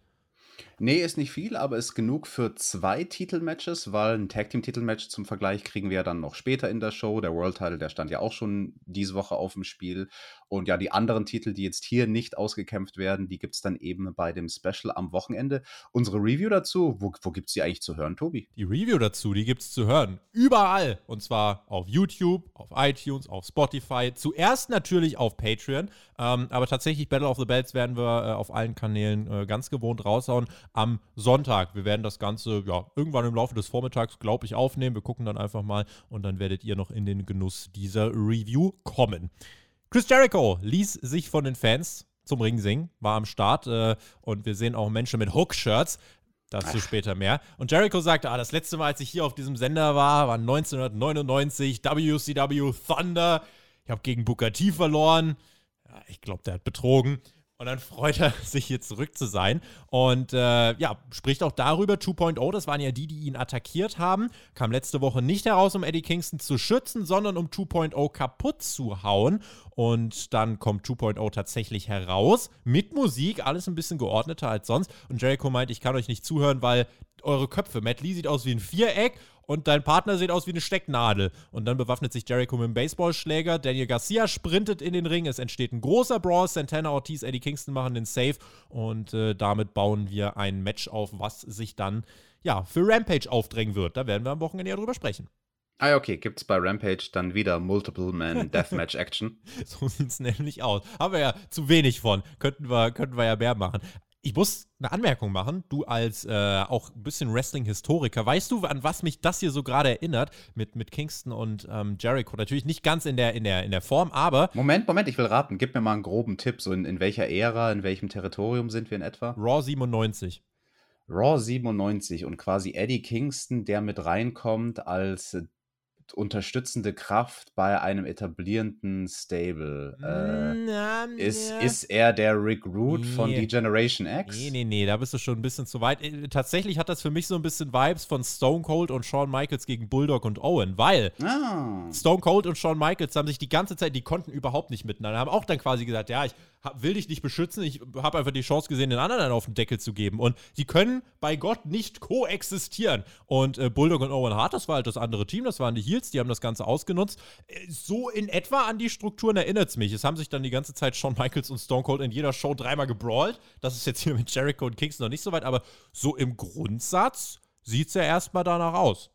Nee, ist nicht viel, aber ist genug für zwei Titelmatches, weil ein Tag Team Titelmatch zum Vergleich kriegen wir ja dann noch später in der Show. Der World Title, der stand ja auch schon diese Woche auf dem Spiel. Und ja, die anderen Titel, die jetzt hier nicht ausgekämpft werden, die gibt es dann eben bei dem Special am Wochenende. Unsere Review dazu, wo, wo gibt es die eigentlich zu hören, Tobi? Die Review dazu, die gibt es zu hören. Überall. Und zwar auf YouTube, auf iTunes, auf Spotify. Zuerst natürlich auf Patreon. Ähm, aber tatsächlich Battle of the Bells werden wir äh, auf allen Kanälen äh, ganz gewohnt raushauen am Sonntag. Wir werden das Ganze ja, irgendwann im Laufe des Vormittags, glaube ich, aufnehmen. Wir gucken dann einfach mal und dann werdet ihr noch in den Genuss dieser Review kommen. Chris Jericho ließ sich von den Fans zum Ring singen, war am Start äh, und wir sehen auch Menschen mit Hook-Shirts. Dazu später mehr. Und Jericho sagte, ah, das letzte Mal, als ich hier auf diesem Sender war, war 1999, WCW Thunder. Ich habe gegen Booker T verloren. Ja, ich glaube, der hat betrogen. Und dann freut er sich hier zurück zu sein und äh, ja, spricht auch darüber, 2.0, das waren ja die, die ihn attackiert haben, kam letzte Woche nicht heraus, um Eddie Kingston zu schützen, sondern um 2.0 kaputt zu hauen. Und dann kommt 2.0 tatsächlich heraus mit Musik, alles ein bisschen geordneter als sonst. Und Jericho meint, ich kann euch nicht zuhören, weil eure Köpfe, Matt Lee sieht aus wie ein Viereck und dein Partner sieht aus wie eine Stecknadel. Und dann bewaffnet sich Jericho mit einem Baseballschläger. Daniel Garcia sprintet in den Ring. Es entsteht ein großer Brawl. Santana Ortiz, Eddie Kingston machen den Save. Und äh, damit bauen wir ein Match auf, was sich dann ja für Rampage aufdrängen wird. Da werden wir am Wochenende ja drüber sprechen. Ah, okay. Gibt es bei Rampage dann wieder Multiple Man Deathmatch Action? so sieht es nämlich aus. Haben wir ja zu wenig von. Könnten wir, könnten wir ja mehr machen. Ich muss eine Anmerkung machen. Du als äh, auch ein bisschen Wrestling-Historiker, weißt du, an was mich das hier so gerade erinnert mit, mit Kingston und ähm, Jericho? Natürlich nicht ganz in der, in, der, in der Form, aber. Moment, Moment, ich will raten. Gib mir mal einen groben Tipp. So in, in welcher Ära, in welchem Territorium sind wir in etwa? Raw 97. Raw 97 und quasi Eddie Kingston, der mit reinkommt als unterstützende Kraft bei einem etablierenden Stable. Äh, na, ist, ja. ist er der Rick Root nee. von D-Generation X? Nee, nee, nee, da bist du schon ein bisschen zu weit. Äh, tatsächlich hat das für mich so ein bisschen Vibes von Stone Cold und Shawn Michaels gegen Bulldog und Owen, weil ah. Stone Cold und Shawn Michaels haben sich die ganze Zeit, die konnten überhaupt nicht miteinander, haben auch dann quasi gesagt, ja, ich will dich nicht beschützen, ich habe einfach die Chance gesehen, den anderen auf den Deckel zu geben. Und die können bei Gott nicht koexistieren. Und äh, Bulldog und Owen Hart, das war halt das andere Team, das waren die Heels, die haben das Ganze ausgenutzt. Äh, so in etwa an die Strukturen erinnert es mich. Es haben sich dann die ganze Zeit Shawn Michaels und Stone Cold in jeder Show dreimal gebrawlt. Das ist jetzt hier mit Jericho und Kingston noch nicht so weit, aber so im Grundsatz sieht es ja erstmal danach aus.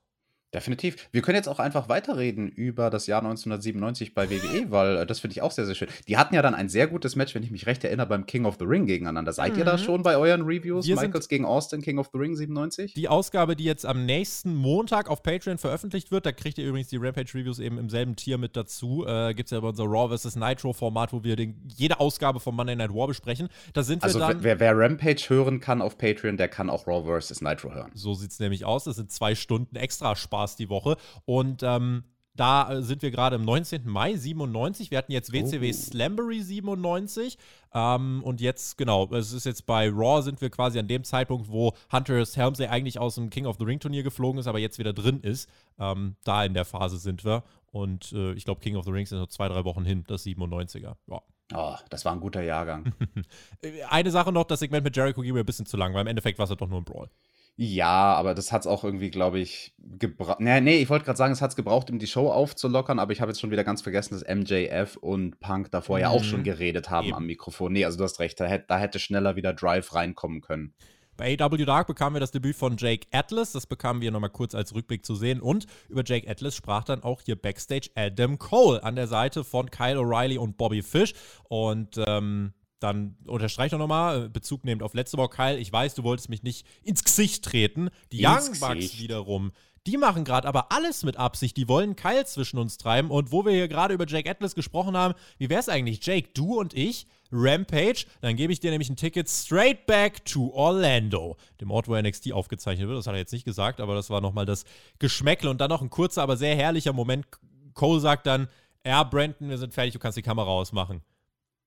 Definitiv. Wir können jetzt auch einfach weiterreden über das Jahr 1997 bei WWE, weil äh, das finde ich auch sehr, sehr schön. Die hatten ja dann ein sehr gutes Match, wenn ich mich recht erinnere, beim King of the Ring gegeneinander. Seid mhm. ihr da mhm. schon bei euren Reviews? Wir Michaels gegen Austin, King of the Ring 97? Die Ausgabe, die jetzt am nächsten Montag auf Patreon veröffentlicht wird, da kriegt ihr übrigens die Rampage-Reviews eben im selben Tier mit dazu. Äh, Gibt es ja bei unser Raw vs. Nitro-Format, wo wir den, jede Ausgabe von Monday Night War besprechen. Da sind also wir dann. Wer, wer Rampage hören kann auf Patreon, der kann auch Raw vs. Nitro hören. So sieht es nämlich aus. Das sind zwei Stunden extra Spaß die Woche. Und ähm, da äh, sind wir gerade im 19. Mai 97. Wir hatten jetzt WCW oh. Slambury 97. Ähm, und jetzt, genau, es ist jetzt bei Raw sind wir quasi an dem Zeitpunkt, wo Hunter Helmsley eigentlich aus dem King of the Ring Turnier geflogen ist, aber jetzt wieder drin ist. Ähm, da in der Phase sind wir. Und äh, ich glaube, King of the Rings ist noch zwei, drei Wochen hin, das 97er. Ja. Oh, das war ein guter Jahrgang. Eine Sache noch, das Segment mit Jericho ging mir ein bisschen zu lang, weil im Endeffekt war es doch nur ein Brawl. Ja, aber das hat es auch irgendwie, glaube ich, gebraucht. Nee, nee, ich wollte gerade sagen, es hat es gebraucht, um die Show aufzulockern, aber ich habe jetzt schon wieder ganz vergessen, dass MJF und Punk davor mhm. ja auch schon mhm. geredet haben Eben. am Mikrofon. Nee, also du hast recht, da hätte, da hätte schneller wieder Drive reinkommen können. Bei AW Dark bekamen wir das Debüt von Jake Atlas. Das bekamen wir nochmal kurz als Rückblick zu sehen. Und über Jake Atlas sprach dann auch hier Backstage Adam Cole an der Seite von Kyle O'Reilly und Bobby Fish. Und ähm, dann unterstreicht er nochmal, äh, Bezug nehmend auf letzte Woche, Kyle, ich weiß, du wolltest mich nicht ins Gesicht treten. Die ins Young Bucks Gesicht. wiederum, die machen gerade aber alles mit Absicht. Die wollen Kyle zwischen uns treiben. Und wo wir hier gerade über Jake Atlas gesprochen haben, wie wäre es eigentlich, Jake, du und ich, Rampage, dann gebe ich dir nämlich ein Ticket straight back to Orlando, dem Ort, wo NXT aufgezeichnet wird. Das hat er jetzt nicht gesagt, aber das war nochmal das Geschmäckle. Und dann noch ein kurzer, aber sehr herrlicher Moment. Cole sagt dann, ja, Brandon, wir sind fertig, du kannst die Kamera ausmachen.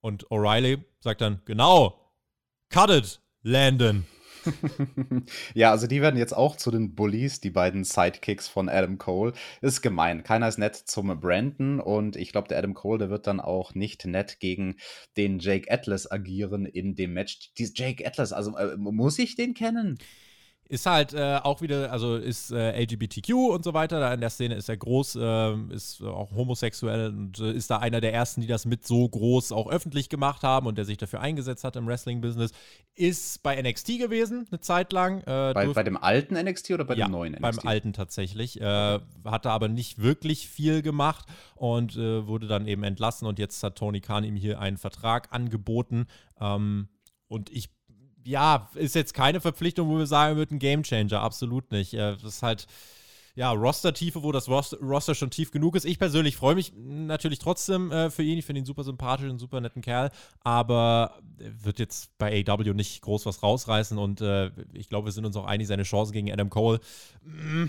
Und O'Reilly sagt dann, genau, cut it, Landon. ja, also die werden jetzt auch zu den Bullies, die beiden Sidekicks von Adam Cole. Ist gemein. Keiner ist nett zum Brandon und ich glaube, der Adam Cole, der wird dann auch nicht nett gegen den Jake Atlas agieren in dem Match. Dies Jake Atlas, also äh, muss ich den kennen? Ist halt äh, auch wieder, also ist äh, LGBTQ und so weiter. Da in der Szene ist er groß, äh, ist auch homosexuell und äh, ist da einer der ersten, die das mit so groß auch öffentlich gemacht haben und der sich dafür eingesetzt hat im Wrestling-Business. Ist bei NXT gewesen, eine Zeit lang. Äh, bei, bei, dem alten NXT oder bei ja, dem neuen NXT? Beim alten tatsächlich. Äh, hatte aber nicht wirklich viel gemacht und wurde dann eben entlassen und jetzt hat Tony Khan ihm hier einen Vertrag angeboten. Ähm, und ich ja, ist jetzt keine Verpflichtung, wo wir sagen, wird ein Gamechanger. Absolut nicht. Das ist halt, ja, Roster-Tiefe, wo das Roster schon tief genug ist. Ich persönlich freue mich natürlich trotzdem äh, für ihn. Ich finde ihn super sympathisch, einen super netten Kerl. Aber wird jetzt bei AW nicht groß was rausreißen. Und äh, ich glaube, wir sind uns auch einig, seine Chancen gegen Adam Cole, mm,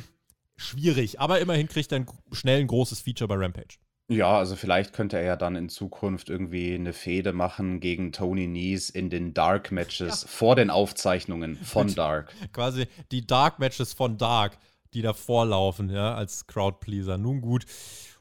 schwierig. Aber immerhin kriegt er schnell ein großes Feature bei Rampage. Ja, also vielleicht könnte er ja dann in Zukunft irgendwie eine Fehde machen gegen Tony Nese in den Dark Matches ja. vor den Aufzeichnungen von Dark. Quasi die Dark Matches von Dark, die da vorlaufen, ja, als Crowdpleaser. Nun gut.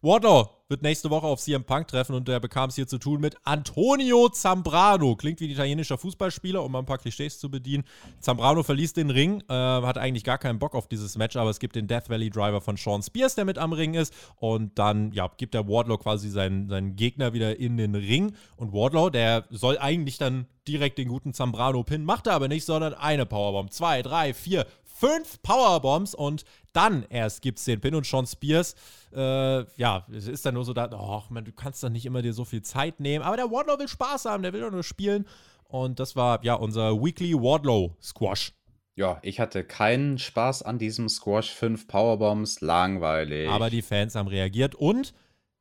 Wardlow wird nächste Woche auf CM Punk treffen und der bekam es hier zu tun mit Antonio Zambrano. Klingt wie ein italienischer Fußballspieler, um mal ein paar Klischees zu bedienen. Zambrano verließ den Ring, äh, hat eigentlich gar keinen Bock auf dieses Match, aber es gibt den Death Valley Driver von Sean Spears, der mit am Ring ist. Und dann ja, gibt der Wardlow quasi seinen, seinen Gegner wieder in den Ring. Und Wardlow, der soll eigentlich dann direkt den guten Zambrano pinnen, macht er aber nicht, sondern eine Powerbomb. Zwei, drei, vier, fünf Powerbombs und dann erst gibt es den Pin und Sean Spears. Äh, ja, es ist dann nur so, da, oh, man, du kannst doch nicht immer dir so viel Zeit nehmen. Aber der Wardlow will Spaß haben, der will doch nur spielen. Und das war ja unser Weekly Wardlow Squash. Ja, ich hatte keinen Spaß an diesem Squash. Fünf Powerbombs, langweilig. Aber die Fans haben reagiert. Und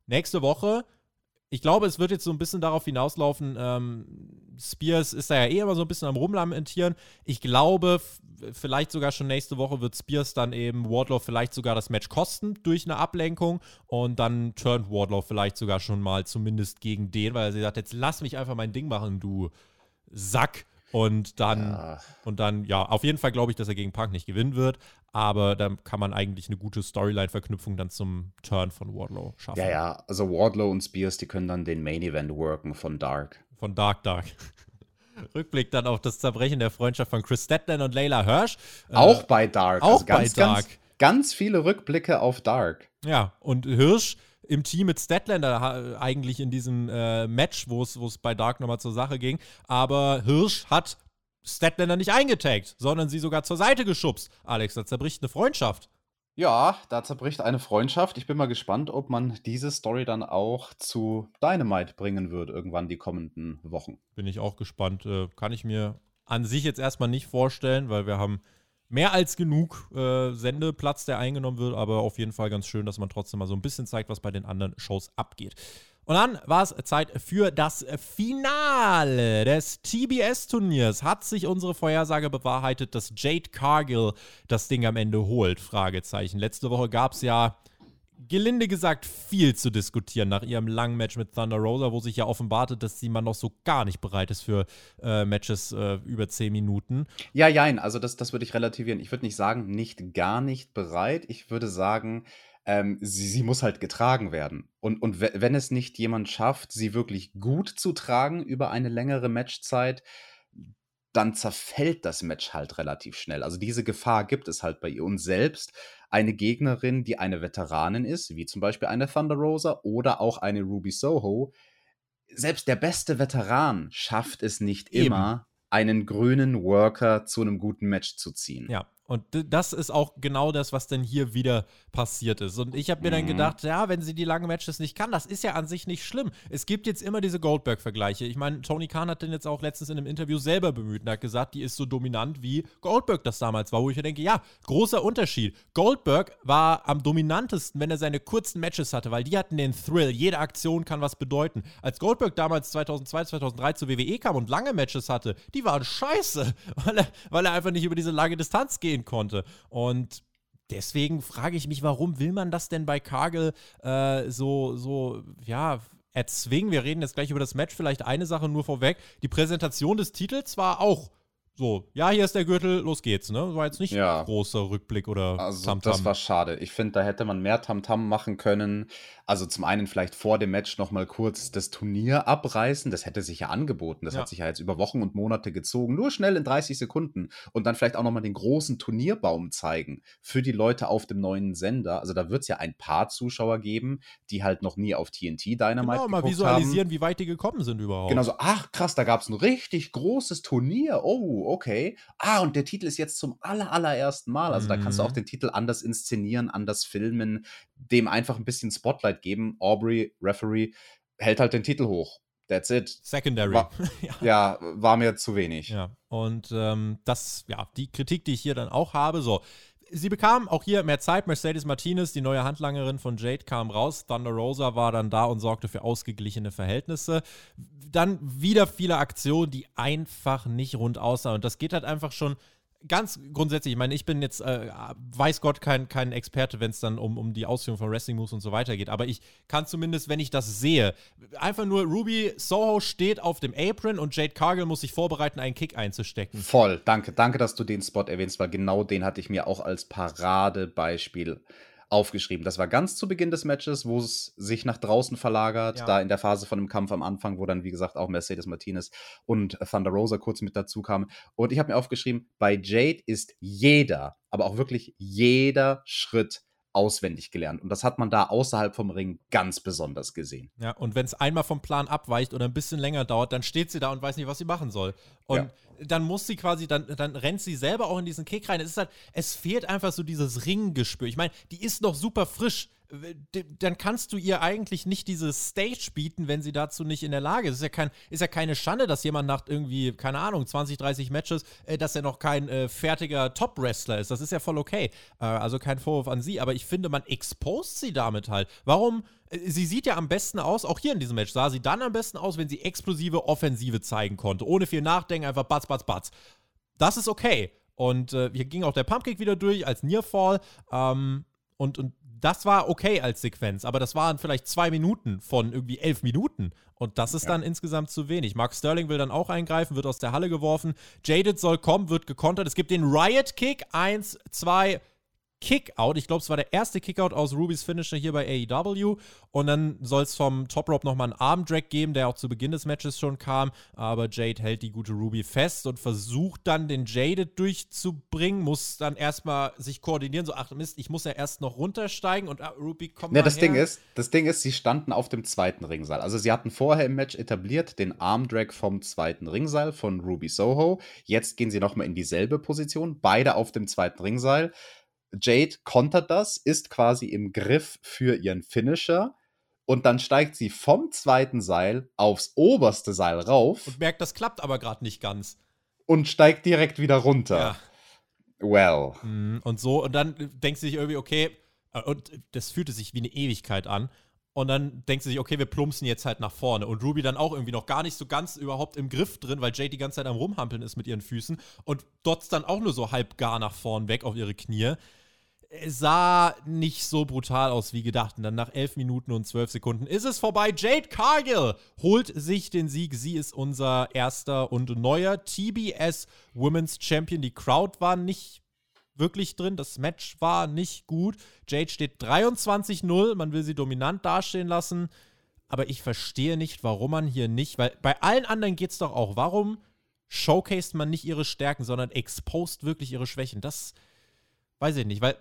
nächste Woche ich glaube, es wird jetzt so ein bisschen darauf hinauslaufen, ähm, Spears ist da ja eh immer so ein bisschen am Rumlamentieren. Ich glaube, vielleicht sogar schon nächste Woche wird Spears dann eben Wardlow vielleicht sogar das Match kosten durch eine Ablenkung und dann turnt Wardlow vielleicht sogar schon mal zumindest gegen den, weil er sagt, jetzt lass mich einfach mein Ding machen, du Sack. Und dann, ja. und dann, ja, auf jeden Fall glaube ich, dass er gegen Punk nicht gewinnen wird. Aber da kann man eigentlich eine gute Storyline-Verknüpfung dann zum Turn von Wardlow schaffen. Ja, ja, also Wardlow und Spears, die können dann den Main Event worken von Dark. Von Dark Dark. Rückblick dann auf das Zerbrechen der Freundschaft von Chris Statland und Layla Hirsch. Äh, auch äh, bei Dark. Auch also ganz, bei Dark. Ganz, ganz viele Rückblicke auf Dark. Ja, und Hirsch im Team mit Statlander eigentlich in diesem äh, Match, wo es bei Dark nochmal zur Sache ging. Aber Hirsch hat Statlander nicht eingetaggt, sondern sie sogar zur Seite geschubst. Alex, da zerbricht eine Freundschaft. Ja, da zerbricht eine Freundschaft. Ich bin mal gespannt, ob man diese Story dann auch zu Dynamite bringen wird, irgendwann die kommenden Wochen. Bin ich auch gespannt. Äh, kann ich mir an sich jetzt erstmal nicht vorstellen, weil wir haben mehr als genug äh, Sendeplatz, der eingenommen wird, aber auf jeden Fall ganz schön, dass man trotzdem mal so ein bisschen zeigt, was bei den anderen Shows abgeht. Und dann war es Zeit für das Finale des TBS-Turniers. Hat sich unsere Vorhersage bewahrheitet, dass Jade Cargill das Ding am Ende holt? Fragezeichen. Letzte Woche gab es ja gelinde gesagt viel zu diskutieren nach ihrem langen Match mit Thunder Rosa, wo sich ja offenbarte, dass sie mal noch so gar nicht bereit ist für äh, Matches äh, über 10 Minuten. Ja, jein, also das, das würde ich relativieren. Ich würde nicht sagen, nicht gar nicht bereit. Ich würde sagen, ähm, sie, sie muss halt getragen werden. Und, und wenn es nicht jemand schafft, sie wirklich gut zu tragen über eine längere Matchzeit, dann zerfällt das Match halt relativ schnell. Also diese Gefahr gibt es halt bei ihr. Und selbst eine Gegnerin, die eine Veteranin ist, wie zum Beispiel eine Thunder Rosa oder auch eine Ruby Soho, selbst der beste Veteran schafft es nicht Eben. immer, einen grünen Worker zu einem guten Match zu ziehen. Ja, und das ist auch genau das, was dann hier wieder passiert ist. Und ich habe mir mhm. dann gedacht, ja, wenn sie die langen Matches nicht kann, das ist ja an sich nicht schlimm. Es gibt jetzt immer diese Goldberg-Vergleiche. Ich meine, Tony Khan hat den jetzt auch letztens in einem Interview selber bemüht und hat gesagt, die ist so dominant wie Goldberg das damals war, wo ich mir denke, ja, großer Unterschied. Goldberg war am dominantesten, wenn er seine kurzen Matches hatte, weil die hatten den Thrill. Jede Aktion kann was bedeuten. Als Goldberg damals 2002, 2003 zur WWE kam und lange Matches hatte, die waren scheiße, weil er, weil er einfach nicht über diese lange Distanz geht gehen konnte. Und deswegen frage ich mich, warum will man das denn bei Kagel äh, so, so, ja, erzwingen? Wir reden jetzt gleich über das Match. Vielleicht eine Sache nur vorweg. Die Präsentation des Titels war auch so, ja, hier ist der Gürtel, los geht's, ne? War jetzt nicht ja. großer Rückblick oder Also, Tamtam. das war schade. Ich finde, da hätte man mehr Tamtam -Tam machen können. Also zum einen vielleicht vor dem Match nochmal kurz das Turnier abreißen. Das hätte sich ja angeboten. Das ja. hat sich ja jetzt über Wochen und Monate gezogen. Nur schnell in 30 Sekunden. Und dann vielleicht auch nochmal den großen Turnierbaum zeigen für die Leute auf dem neuen Sender. Also da wird es ja ein paar Zuschauer geben, die halt noch nie auf TNT Dynamite genau, mal visualisieren, haben. wie weit die gekommen sind überhaupt. Genau so, ach krass, da gab es ein richtig großes Turnier. Oh, okay. Ah, und der Titel ist jetzt zum aller, allerersten Mal. Also mhm. da kannst du auch mhm. den Titel anders inszenieren, anders filmen, dem einfach ein bisschen Spotlight geben. Aubrey, Referee, hält halt den Titel hoch. That's it. Secondary. War, ja. ja. war mir zu wenig. Ja, und ähm, das, ja, die Kritik, die ich hier dann auch habe, so. Sie bekam auch hier mehr Zeit. Mercedes Martinez, die neue Handlangerin von Jade, kam raus. Thunder Rosa war dann da und sorgte für ausgeglichene Verhältnisse. Dann wieder viele Aktionen, die einfach nicht rund aussahen. Und das geht halt einfach schon ganz grundsätzlich, ich meine, ich bin jetzt, äh, weiß Gott, kein, kein Experte, wenn es dann um, um die Ausführung von Wrestling Moves und so weiter geht, aber ich kann zumindest, wenn ich das sehe, einfach nur Ruby Soho steht auf dem Apron und Jade Cargill muss sich vorbereiten, einen Kick einzustecken. Voll, danke, danke, dass du den Spot erwähnst, weil genau den hatte ich mir auch als Paradebeispiel aufgeschrieben. Das war ganz zu Beginn des Matches, wo es sich nach draußen verlagert, ja. da in der Phase von dem Kampf am Anfang, wo dann, wie gesagt, auch Mercedes Martinez und Thunder Rosa kurz mit dazu kamen. Und ich habe mir aufgeschrieben, bei Jade ist jeder, aber auch wirklich jeder Schritt auswendig gelernt. Und das hat man da außerhalb vom Ring ganz besonders gesehen. Ja, und wenn es einmal vom Plan abweicht oder ein bisschen länger dauert, dann steht sie da und weiß nicht, was sie machen soll. Und ja. Dann muss sie quasi, dann, dann rennt sie selber auch in diesen Kick rein. Es ist halt, es fehlt einfach so dieses Ringgespür. Ich meine, die ist noch super frisch dann kannst du ihr eigentlich nicht diese Stage bieten, wenn sie dazu nicht in der Lage ist. Ist ja, kein, ist ja keine Schande, dass jemand nach irgendwie, keine Ahnung, 20, 30 Matches, äh, dass er noch kein äh, fertiger Top-Wrestler ist. Das ist ja voll okay. Äh, also kein Vorwurf an sie, aber ich finde, man expost sie damit halt. Warum? Sie sieht ja am besten aus, auch hier in diesem Match sah sie dann am besten aus, wenn sie explosive Offensive zeigen konnte. Ohne viel Nachdenken, einfach batz, batz, batz. Das ist okay. Und äh, hier ging auch der Pumpkick wieder durch als Nearfall. Ähm, und, und das war okay als Sequenz, aber das waren vielleicht zwei Minuten von irgendwie elf Minuten. Und das ist ja. dann insgesamt zu wenig. Mark Sterling will dann auch eingreifen, wird aus der Halle geworfen. Jaded soll kommen, wird gekontert. Es gibt den Riot Kick. Eins, zwei, Kickout. Ich glaube, es war der erste Kickout aus Rubys Finisher hier bei AEW. Und dann soll es vom Top Rope nochmal einen Armdrag geben, der auch zu Beginn des Matches schon kam. Aber Jade hält die gute Ruby fest und versucht dann den Jaded durchzubringen. Muss dann erstmal sich koordinieren. So, ach Mist, ich muss ja erst noch runtersteigen und ah, Ruby kommt ne, das her. Ding ist, Das Ding ist, sie standen auf dem zweiten Ringseil. Also sie hatten vorher im Match etabliert den Armdrag vom zweiten Ringseil von Ruby Soho. Jetzt gehen sie nochmal in dieselbe Position. Beide auf dem zweiten Ringseil. Jade kontert das, ist quasi im Griff für ihren Finisher. Und dann steigt sie vom zweiten Seil aufs oberste Seil rauf. Und merkt, das klappt aber gerade nicht ganz. Und steigt direkt wieder runter. Ja. Well. Mhm, und so, und dann denkt sie sich irgendwie, okay, äh, und das fühlte sich wie eine Ewigkeit an. Und dann denkt sie sich, okay, wir plumpsen jetzt halt nach vorne. Und Ruby dann auch irgendwie noch gar nicht so ganz überhaupt im Griff drin, weil Jade die ganze Zeit am Rumhampeln ist mit ihren Füßen. Und dotzt dann auch nur so halb gar nach vorn weg auf ihre Knie es sah nicht so brutal aus wie gedacht. Und dann nach 11 Minuten und 12 Sekunden ist es vorbei. Jade Cargill holt sich den Sieg. Sie ist unser erster und neuer TBS Women's Champion. Die Crowd war nicht wirklich drin. Das Match war nicht gut. Jade steht 23-0. Man will sie dominant dastehen lassen. Aber ich verstehe nicht, warum man hier nicht, weil bei allen anderen geht es doch auch. Warum showcased man nicht ihre Stärken, sondern exposed wirklich ihre Schwächen? Das weiß ich nicht, weil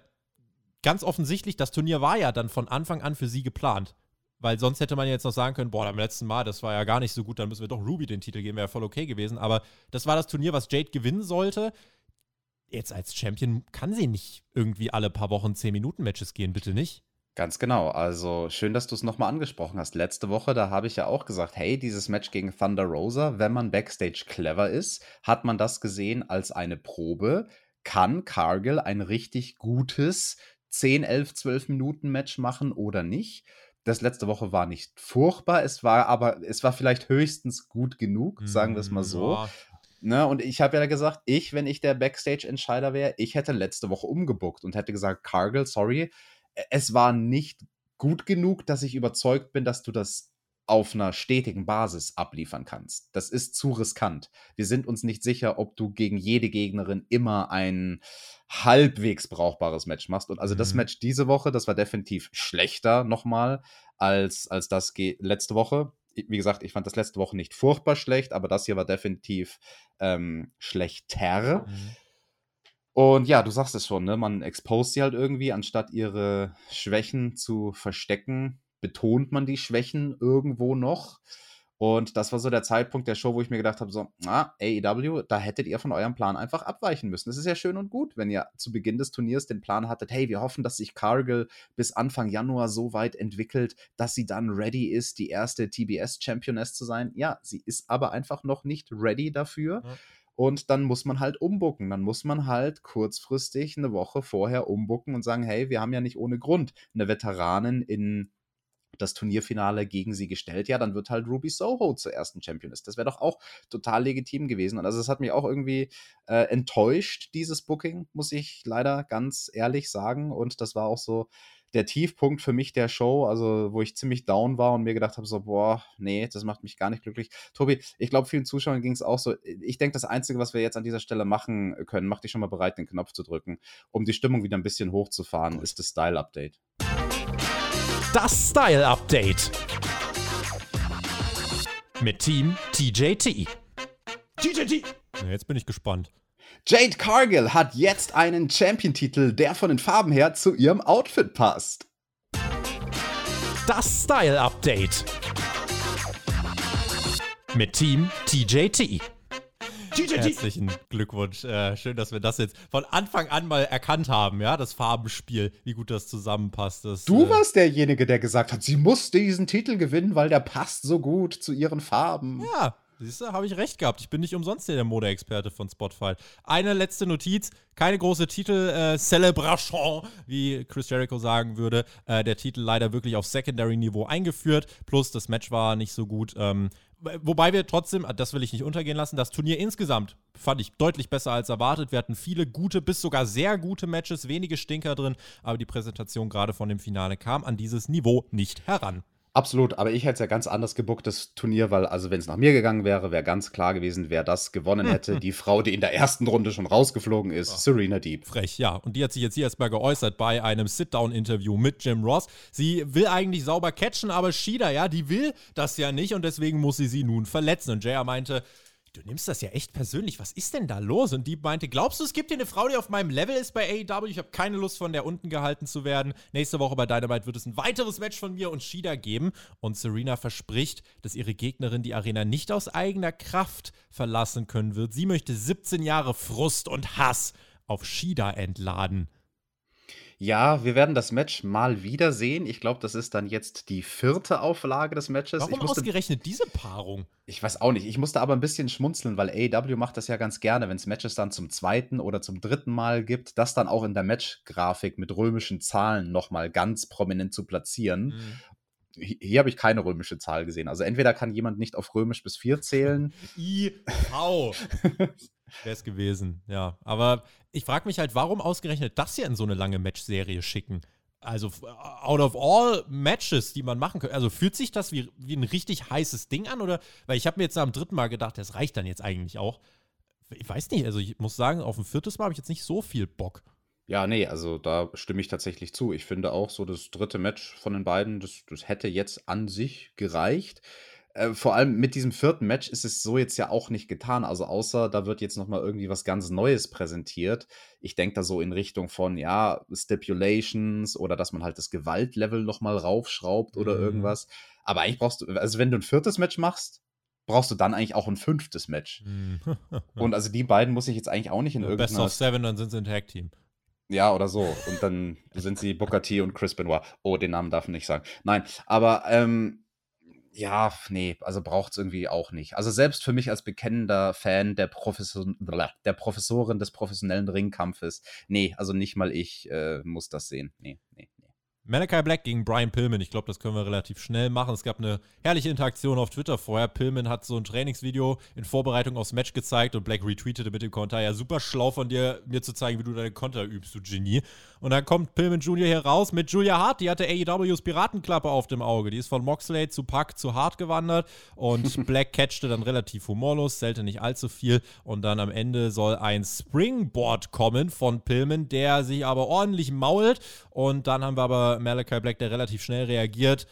ganz offensichtlich, das Turnier war ja dann von Anfang an für sie geplant. Weil sonst hätte man jetzt noch sagen können, boah, beim letzten Mal, das war ja gar nicht so gut, dann müssen wir doch Ruby den Titel geben, wäre voll okay gewesen. Aber das war das Turnier, was Jade gewinnen sollte. Jetzt als Champion kann sie nicht irgendwie alle paar Wochen 10-Minuten-Matches gehen, bitte nicht. Ganz genau. Also schön, dass du es nochmal angesprochen hast. Letzte Woche, da habe ich ja auch gesagt, hey, dieses Match gegen Thunder Rosa, wenn man backstage clever ist, hat man das gesehen als eine Probe. Kann Cargill ein richtig gutes 10, 11, 12 Minuten Match machen oder nicht. Das letzte Woche war nicht furchtbar, es war aber, es war vielleicht höchstens gut genug, sagen wir es mal so. Ja. Ne, und ich habe ja gesagt, ich, wenn ich der Backstage-Entscheider wäre, ich hätte letzte Woche umgebuckt und hätte gesagt, Cargill, sorry, e, es war nicht gut genug, dass ich überzeugt bin, dass du das auf einer stetigen Basis abliefern kannst. Das ist zu riskant. Wir sind uns nicht sicher, ob du gegen jede Gegnerin immer ein halbwegs brauchbares Match machst. Und also mhm. das Match diese Woche, das war definitiv schlechter nochmal als, als das letzte Woche. Wie gesagt, ich fand das letzte Woche nicht furchtbar schlecht, aber das hier war definitiv ähm, schlechter. Mhm. Und ja, du sagst es schon, ne? Man expost sie halt irgendwie, anstatt ihre Schwächen zu verstecken betont man die Schwächen irgendwo noch. Und das war so der Zeitpunkt der Show, wo ich mir gedacht habe: so, ah, AEW, da hättet ihr von eurem Plan einfach abweichen müssen. Es ist ja schön und gut, wenn ihr zu Beginn des Turniers den Plan hattet, hey, wir hoffen, dass sich Cargill bis Anfang Januar so weit entwickelt, dass sie dann ready ist, die erste TBS-Championess zu sein. Ja, sie ist aber einfach noch nicht ready dafür. Ja. Und dann muss man halt umbucken. Dann muss man halt kurzfristig eine Woche vorher umbucken und sagen, hey, wir haben ja nicht ohne Grund eine Veteranin in das Turnierfinale gegen sie gestellt, ja, dann wird halt Ruby Soho zur ersten Championess. Das wäre doch auch total legitim gewesen. Und also es hat mich auch irgendwie äh, enttäuscht, dieses Booking, muss ich leider ganz ehrlich sagen. Und das war auch so der Tiefpunkt für mich der Show, also wo ich ziemlich down war und mir gedacht habe, so, boah, nee, das macht mich gar nicht glücklich. Tobi, ich glaube, vielen Zuschauern ging es auch so. Ich denke, das Einzige, was wir jetzt an dieser Stelle machen können, mach dich schon mal bereit, den Knopf zu drücken, um die Stimmung wieder ein bisschen hochzufahren, ist das Style-Update. Das Style-Update. Mit Team TJT. TJT! Jetzt bin ich gespannt. Jade Cargill hat jetzt einen Champion-Titel, der von den Farben her zu ihrem Outfit passt. Das Style Update. Mit Team TJT. Herzlichen Glückwunsch. Äh, schön, dass wir das jetzt von Anfang an mal erkannt haben, ja, das Farbenspiel, wie gut das zusammenpasst. Das, du äh, warst derjenige, der gesagt hat, sie muss diesen Titel gewinnen, weil der passt so gut zu ihren Farben. Ja, Siehst du, habe ich recht gehabt. Ich bin nicht umsonst der Modeexperte von Spotify. Eine letzte Notiz: keine große Titel-Celebration, äh, wie Chris Jericho sagen würde. Äh, der Titel leider wirklich auf Secondary-Niveau eingeführt. Plus, das Match war nicht so gut. Ähm, wobei wir trotzdem, das will ich nicht untergehen lassen, das Turnier insgesamt fand ich deutlich besser als erwartet. Wir hatten viele gute, bis sogar sehr gute Matches, wenige Stinker drin, aber die Präsentation gerade von dem Finale kam an dieses Niveau nicht heran. Absolut, aber ich hätte es ja ganz anders gebuckt, das Turnier, weil, also wenn es nach mir gegangen wäre, wäre ganz klar gewesen, wer das gewonnen hätte. Die Frau, die in der ersten Runde schon rausgeflogen ist, ja. Serena Deep. Frech, ja. Und die hat sich jetzt hier erstmal geäußert bei einem Sit-Down-Interview mit Jim Ross. Sie will eigentlich sauber catchen, aber Shida, ja, die will das ja nicht und deswegen muss sie sie nun verletzen. Und Jaya meinte, du nimmst das ja echt persönlich. Was ist denn da los? Und die meinte, glaubst du, es gibt hier eine Frau, die auf meinem Level ist bei AEW? Ich habe keine Lust, von der unten gehalten zu werden. Nächste Woche bei Dynamite wird es ein weiteres Match von mir und Shida geben. Und Serena verspricht, dass ihre Gegnerin die Arena nicht aus eigener Kraft verlassen können wird. Sie möchte 17 Jahre Frust und Hass auf Shida entladen. Ja, wir werden das Match mal wieder sehen. Ich glaube, das ist dann jetzt die vierte Auflage des Matches. Warum musste, ausgerechnet diese Paarung? Ich weiß auch nicht. Ich musste aber ein bisschen schmunzeln, weil AEW macht das ja ganz gerne, wenn es Matches dann zum zweiten oder zum dritten Mal gibt, das dann auch in der Match-Grafik mit römischen Zahlen nochmal ganz prominent zu platzieren. Mhm hier habe ich keine römische Zahl gesehen. Also entweder kann jemand nicht auf römisch bis vier zählen. I, au. Wäre es gewesen, ja. Aber ich frage mich halt, warum ausgerechnet das hier in so eine lange Match-Serie schicken? Also, out of all Matches, die man machen könnte, also fühlt sich das wie, wie ein richtig heißes Ding an? Oder, weil ich habe mir jetzt am dritten Mal gedacht, das reicht dann jetzt eigentlich auch. Ich weiß nicht, also ich muss sagen, auf ein viertes Mal habe ich jetzt nicht so viel Bock. Ja, nee, also da stimme ich tatsächlich zu. Ich finde auch so das dritte Match von den beiden, das, das hätte jetzt an sich gereicht. Äh, vor allem mit diesem vierten Match ist es so jetzt ja auch nicht getan. Also außer da wird jetzt noch mal irgendwie was ganz Neues präsentiert. Ich denke da so in Richtung von, ja, Stipulations oder dass man halt das Gewaltlevel noch mal raufschraubt oder mhm. irgendwas. Aber eigentlich brauchst du, also wenn du ein viertes Match machst, brauchst du dann eigentlich auch ein fünftes Match. Mhm. Und also die beiden muss ich jetzt eigentlich auch nicht in ja, irgendeiner... Best of Seven, dann sind sie ein Tag-Team. Ja, oder so. Und dann sind sie Booker T und Chris Benoit. Oh, den Namen darf ich nicht sagen. Nein, aber ähm, ja, nee, also braucht es irgendwie auch nicht. Also selbst für mich als bekennender Fan der, Professor, der Professorin des professionellen Ringkampfes, nee, also nicht mal ich äh, muss das sehen. Nee, nee. Malachi Black gegen Brian Pillman. Ich glaube, das können wir relativ schnell machen. Es gab eine herrliche Interaktion auf Twitter vorher. Pillman hat so ein Trainingsvideo in Vorbereitung aufs Match gezeigt und Black retweetete mit dem Konter. Ja, super schlau von dir, mir zu zeigen, wie du deine Konter übst, du Genie. Und dann kommt Pillman Jr. hier raus mit Julia Hart. Die hatte AEWs Piratenklappe auf dem Auge. Die ist von Moxley zu Pack zu Hart gewandert. Und Black catchte dann relativ humorlos, zählte nicht allzu viel. Und dann am Ende soll ein Springboard kommen von Pillman, der sich aber ordentlich mault. Und dann haben wir aber Malachi Black, der relativ schnell reagiert.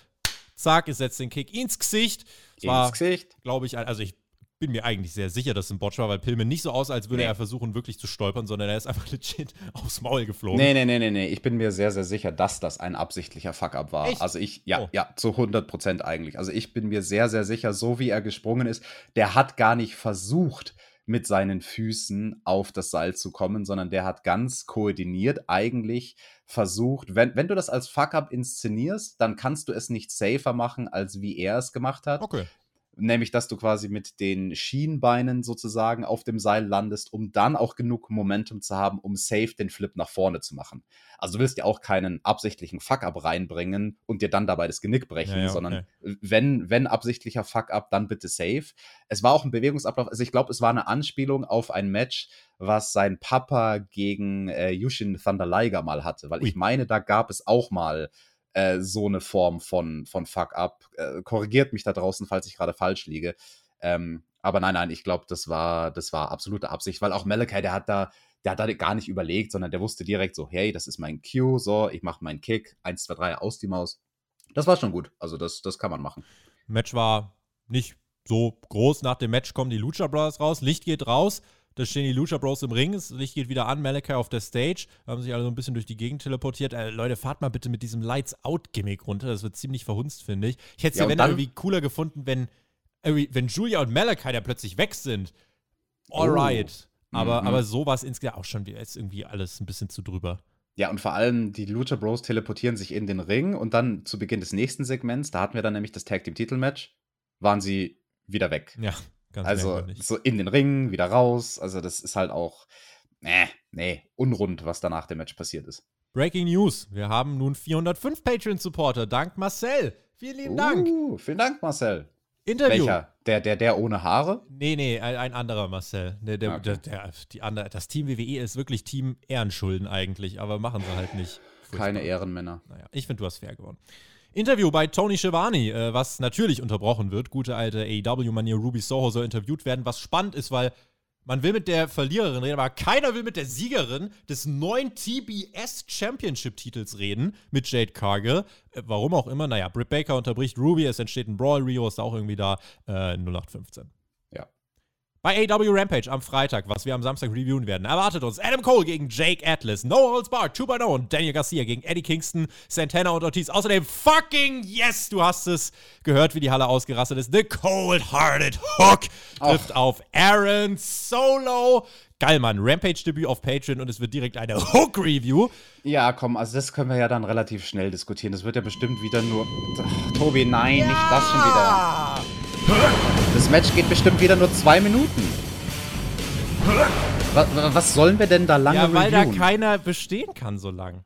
Zack, es setzt den Kick ins Gesicht. Es war, ins Gesicht. Glaube ich, also ich bin mir eigentlich sehr sicher, dass es ein Botch war, weil Pillman nicht so aus, als würde nee. er versuchen, wirklich zu stolpern, sondern er ist einfach legit aufs Maul geflogen. Nee, nee, nee, nee, nee. Ich bin mir sehr, sehr sicher, dass das ein absichtlicher Fuck-up war. Echt? Also ich, ja, oh. ja, zu 100 Prozent eigentlich. Also ich bin mir sehr, sehr sicher, so wie er gesprungen ist, der hat gar nicht versucht, mit seinen Füßen auf das Seil zu kommen, sondern der hat ganz koordiniert eigentlich versucht, wenn, wenn du das als Fuck-up inszenierst, dann kannst du es nicht safer machen, als wie er es gemacht hat. Okay. Nämlich dass du quasi mit den Schienbeinen sozusagen auf dem Seil landest, um dann auch genug Momentum zu haben, um safe den Flip nach vorne zu machen. Also du willst ja auch keinen absichtlichen Fuck-up reinbringen und dir dann dabei das Genick brechen, ja, ja, sondern okay. wenn, wenn absichtlicher Fuck-up, dann bitte safe. Es war auch ein Bewegungsablauf, also ich glaube, es war eine Anspielung auf ein Match, was sein Papa gegen äh, Yushin Thunder Liger mal hatte, weil Ui. ich meine, da gab es auch mal äh, so eine Form von, von Fuck-up. Äh, korrigiert mich da draußen, falls ich gerade falsch liege. Ähm, aber nein, nein, ich glaube, das war, das war absolute Absicht, weil auch Malachi, der hat da, der hat da gar nicht überlegt, sondern der wusste direkt so, hey, das ist mein Cue, so, ich mache meinen Kick, 1, 2, 3, aus die Maus. Das war schon gut. Also das, das kann man machen. Match war nicht so groß. Nach dem Match kommen die Lucha Brothers raus, Licht geht raus. Da stehen die Lucha Bros im Ring, das Licht geht wieder an, Malachi auf der Stage, haben sich alle so ein bisschen durch die Gegend teleportiert. Äh, Leute, fahrt mal bitte mit diesem Lights-Out-Gimmick runter, das wird ziemlich verhunzt, finde ich. Ich hätte es ja, ja wenn irgendwie cooler gefunden, wenn, wenn Julia und Malachi da plötzlich weg sind. Alright. Oh. Aber, mhm. aber so war es insgesamt auch schon jetzt irgendwie alles ein bisschen zu drüber. Ja, und vor allem die Lucha Bros teleportieren sich in den Ring und dann zu Beginn des nächsten Segments, da hatten wir dann nämlich das Tag Team Titelmatch, waren sie wieder weg. Ja. Ganz also so in den Ring, wieder raus. Also das ist halt auch, nee, nee, unrund, was danach dem Match passiert ist. Breaking News. Wir haben nun 405 Patreon-Supporter. Dank Marcel. Vielen lieben Dank. Uh, vielen Dank, Marcel. Interview. Welcher? Der, der, der ohne Haare? Nee, nee, ein, ein anderer Marcel. Der, der, okay. der, die andere, das Team WWE ist wirklich Team Ehrenschulden eigentlich, aber machen sie halt nicht. Furchtbar. Keine Ehrenmänner. Naja, ich finde, du hast fair gewonnen. Interview bei Tony Schiavone, äh, was natürlich unterbrochen wird. Gute alte AEW-Manier Ruby Soho soll interviewt werden, was spannend ist, weil man will mit der Verliererin reden, aber keiner will mit der Siegerin des neuen TBS Championship-Titels reden, mit Jade Cargill. Äh, warum auch immer, naja, Britt Baker unterbricht Ruby, es entsteht ein Brawl, Rio ist auch irgendwie da, äh, 0815. Bei AW Rampage am Freitag, was wir am Samstag reviewen werden, erwartet uns Adam Cole gegen Jake Atlas, Noah Holds Bar, 2.0 und Daniel Garcia gegen Eddie Kingston, Santana und Ortiz. Außerdem fucking yes, du hast es gehört, wie die Halle ausgerastet ist. The Cold-Hearted Hook trifft Och. auf Aaron Solo. Geil, Mann. Rampage-Debüt auf Patreon und es wird direkt eine Hook-Review. Ja, komm, also das können wir ja dann relativ schnell diskutieren. Das wird ja bestimmt wieder nur. Ach, Tobi, nein, ja. nicht das schon wieder. Das Match geht bestimmt wieder nur zwei Minuten. Was, was sollen wir denn da lange Ja, weil reviewen? da keiner bestehen kann so lang.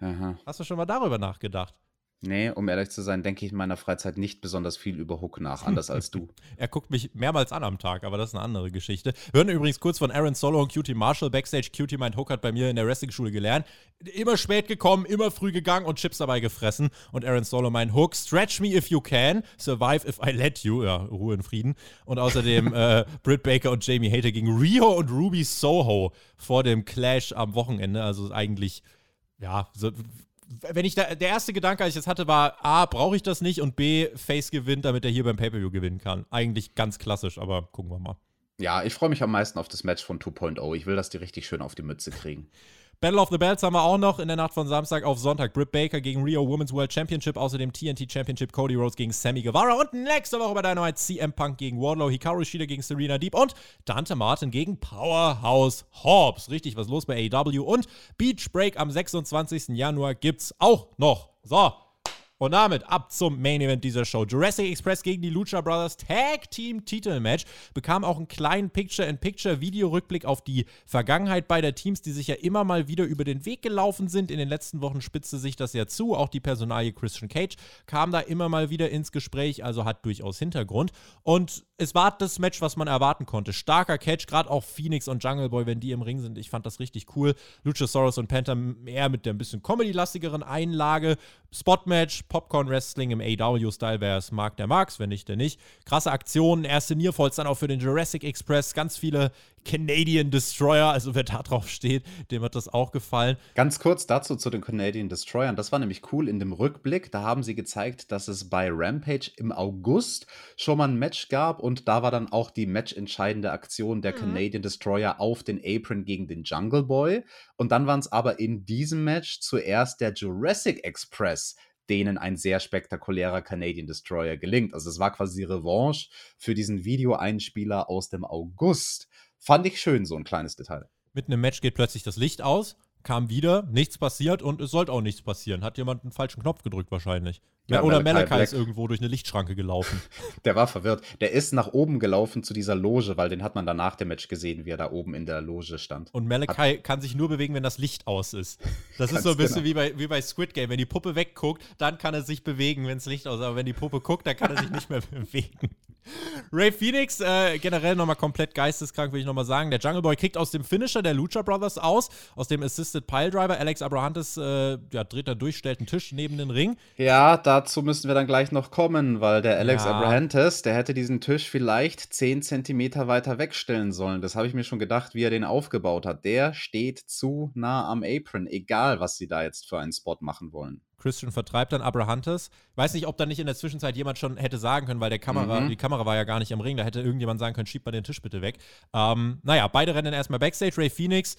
Aha. Hast du schon mal darüber nachgedacht? Nee, um ehrlich zu sein, denke ich in meiner Freizeit nicht besonders viel über Hook nach, anders als du. er guckt mich mehrmals an am Tag, aber das ist eine andere Geschichte. Wir hören übrigens kurz von Aaron Solo und Cutie Marshall backstage. Cutie meint, Hook hat bei mir in der Wrestling-Schule gelernt. Immer spät gekommen, immer früh gegangen und Chips dabei gefressen. Und Aaron Solo meint, Hook, stretch me if you can, survive if I let you. Ja, Ruhe in Frieden. Und außerdem äh, Britt Baker und Jamie Hater gegen Rio und Ruby Soho vor dem Clash am Wochenende. Also eigentlich ja, so, wenn ich da, der erste Gedanke, als ich das hatte, war, A, brauche ich das nicht und B, Face gewinnt, damit er hier beim Pay-Per-View gewinnen kann. Eigentlich ganz klassisch, aber gucken wir mal. Ja, ich freue mich am meisten auf das Match von 2.0. Ich will, dass die richtig schön auf die Mütze kriegen. Battle of the Belts haben wir auch noch in der Nacht von Samstag auf Sonntag. Britt Baker gegen Rio Women's World Championship, außerdem TNT Championship Cody Rhodes gegen Sammy Guevara und nächste Woche bei Dynamite CM Punk gegen Wardlow, Hikaru Shida gegen Serena Deep und Dante Martin gegen Powerhouse Hobbs. Richtig, was los bei AEW und Beach Break am 26. Januar gibt's auch noch. So, und damit ab zum Main Event dieser Show. Jurassic Express gegen die Lucha Brothers Tag Team Titelmatch bekam auch einen kleinen Picture-in-Picture-Videorückblick auf die Vergangenheit beider Teams, die sich ja immer mal wieder über den Weg gelaufen sind. In den letzten Wochen spitzte sich das ja zu. Auch die Personalie Christian Cage kam da immer mal wieder ins Gespräch, also hat durchaus Hintergrund. Und es war das Match, was man erwarten konnte. Starker Catch, gerade auch Phoenix und Jungle Boy, wenn die im Ring sind. Ich fand das richtig cool. Luchasaurus und Panther eher mit der ein bisschen Comedy-lastigeren Einlage. Spot-Match, Popcorn Wrestling im AW-Style, wer es mag, der mag's, wenn nicht, der nicht. Krasse Aktionen, erste Nearfalls dann auch für den Jurassic Express, ganz viele Canadian Destroyer, also wer da drauf steht, dem hat das auch gefallen. Ganz kurz dazu zu den Canadian Destroyern, das war nämlich cool in dem Rückblick, da haben sie gezeigt, dass es bei Rampage im August schon mal ein Match gab und da war dann auch die matchentscheidende Aktion der mhm. Canadian Destroyer auf den Apron gegen den Jungle Boy und dann waren es aber in diesem Match zuerst der Jurassic Express, denen ein sehr spektakulärer Canadian Destroyer gelingt. Also es war quasi Revanche für diesen Videoeinspieler aus dem August. Fand ich schön, so ein kleines Detail. Mit einem Match geht plötzlich das Licht aus. kam wieder, nichts passiert und es sollte auch nichts passieren. Hat jemand einen falschen Knopf gedrückt wahrscheinlich. Ja, Oder Malachi ist irgendwo durch eine Lichtschranke gelaufen. Der war verwirrt. Der ist nach oben gelaufen zu dieser Loge, weil den hat man dann nach dem Match gesehen, wie er da oben in der Loge stand. Und Malachi hat kann sich nur bewegen, wenn das Licht aus ist. Das ist so ein bisschen genau. wie, bei, wie bei Squid Game. Wenn die Puppe wegguckt, dann kann er sich bewegen, wenn das Licht aus ist. Aber wenn die Puppe guckt, dann kann er sich nicht mehr bewegen. Ray Phoenix, äh, generell nochmal komplett geisteskrank, will ich nochmal sagen. Der Jungle Boy kriegt aus dem Finisher der Lucha Brothers aus, aus dem Assisted Pile Driver. Alex Abrahantes äh, ja, dreht da durch, stellt einen Tisch neben den Ring. Ja, dazu müssen wir dann gleich noch kommen, weil der Alex ja. Abrahantes, der hätte diesen Tisch vielleicht 10 Zentimeter weiter wegstellen sollen. Das habe ich mir schon gedacht, wie er den aufgebaut hat. Der steht zu nah am Apron, egal was sie da jetzt für einen Spot machen wollen. Christian vertreibt dann Abrahantes. Weiß nicht, ob da nicht in der Zwischenzeit jemand schon hätte sagen können, weil der Kamera, mhm. die Kamera war ja gar nicht am Ring, da hätte irgendjemand sagen können, schieb mal den Tisch bitte weg. Ähm, naja, beide rennen erstmal Backstage. Ray Phoenix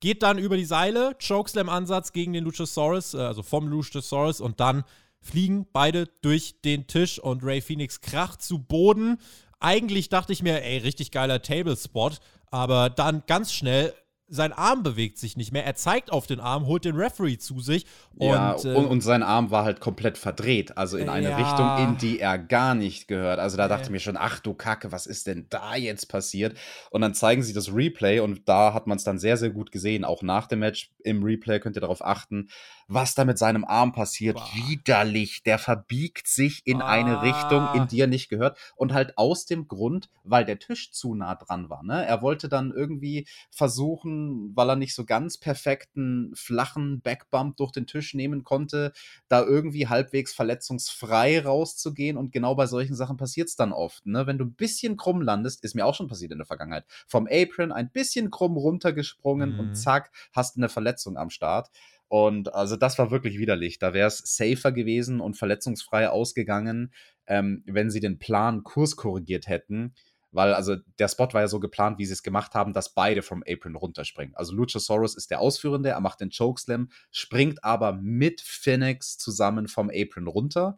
geht dann über die Seile, Chokeslam-Ansatz gegen den Luchasaurus, äh, also vom Luchasaurus und dann fliegen beide durch den Tisch und Ray Phoenix kracht zu Boden. Eigentlich dachte ich mir, ey, richtig geiler Table-Spot, aber dann ganz schnell sein Arm bewegt sich nicht mehr. Er zeigt auf den Arm, holt den Referee zu sich. Und, ja, und, äh, und sein Arm war halt komplett verdreht. Also in eine ja. Richtung, in die er gar nicht gehört. Also da ja. dachte ich mir schon, ach du Kacke, was ist denn da jetzt passiert? Und dann zeigen sie das Replay und da hat man es dann sehr, sehr gut gesehen. Auch nach dem Match im Replay könnt ihr darauf achten was da mit seinem Arm passiert. Boah. Widerlich. Der verbiegt sich in ah. eine Richtung, in die er nicht gehört. Und halt aus dem Grund, weil der Tisch zu nah dran war. Ne? Er wollte dann irgendwie versuchen, weil er nicht so ganz perfekten, flachen Backbump durch den Tisch nehmen konnte, da irgendwie halbwegs verletzungsfrei rauszugehen. Und genau bei solchen Sachen passiert es dann oft. Ne? Wenn du ein bisschen krumm landest, ist mir auch schon passiert in der Vergangenheit, vom Apron ein bisschen krumm runtergesprungen mhm. und zack, hast eine Verletzung am Start. Und also das war wirklich widerlich. Da wäre es safer gewesen und verletzungsfrei ausgegangen, ähm, wenn sie den Plan Kurs korrigiert hätten. Weil also der Spot war ja so geplant, wie sie es gemacht haben, dass beide vom Apron runterspringen. Also Luchasaurus ist der Ausführende, er macht den Chokeslam, springt aber mit Phoenix zusammen vom Apron runter.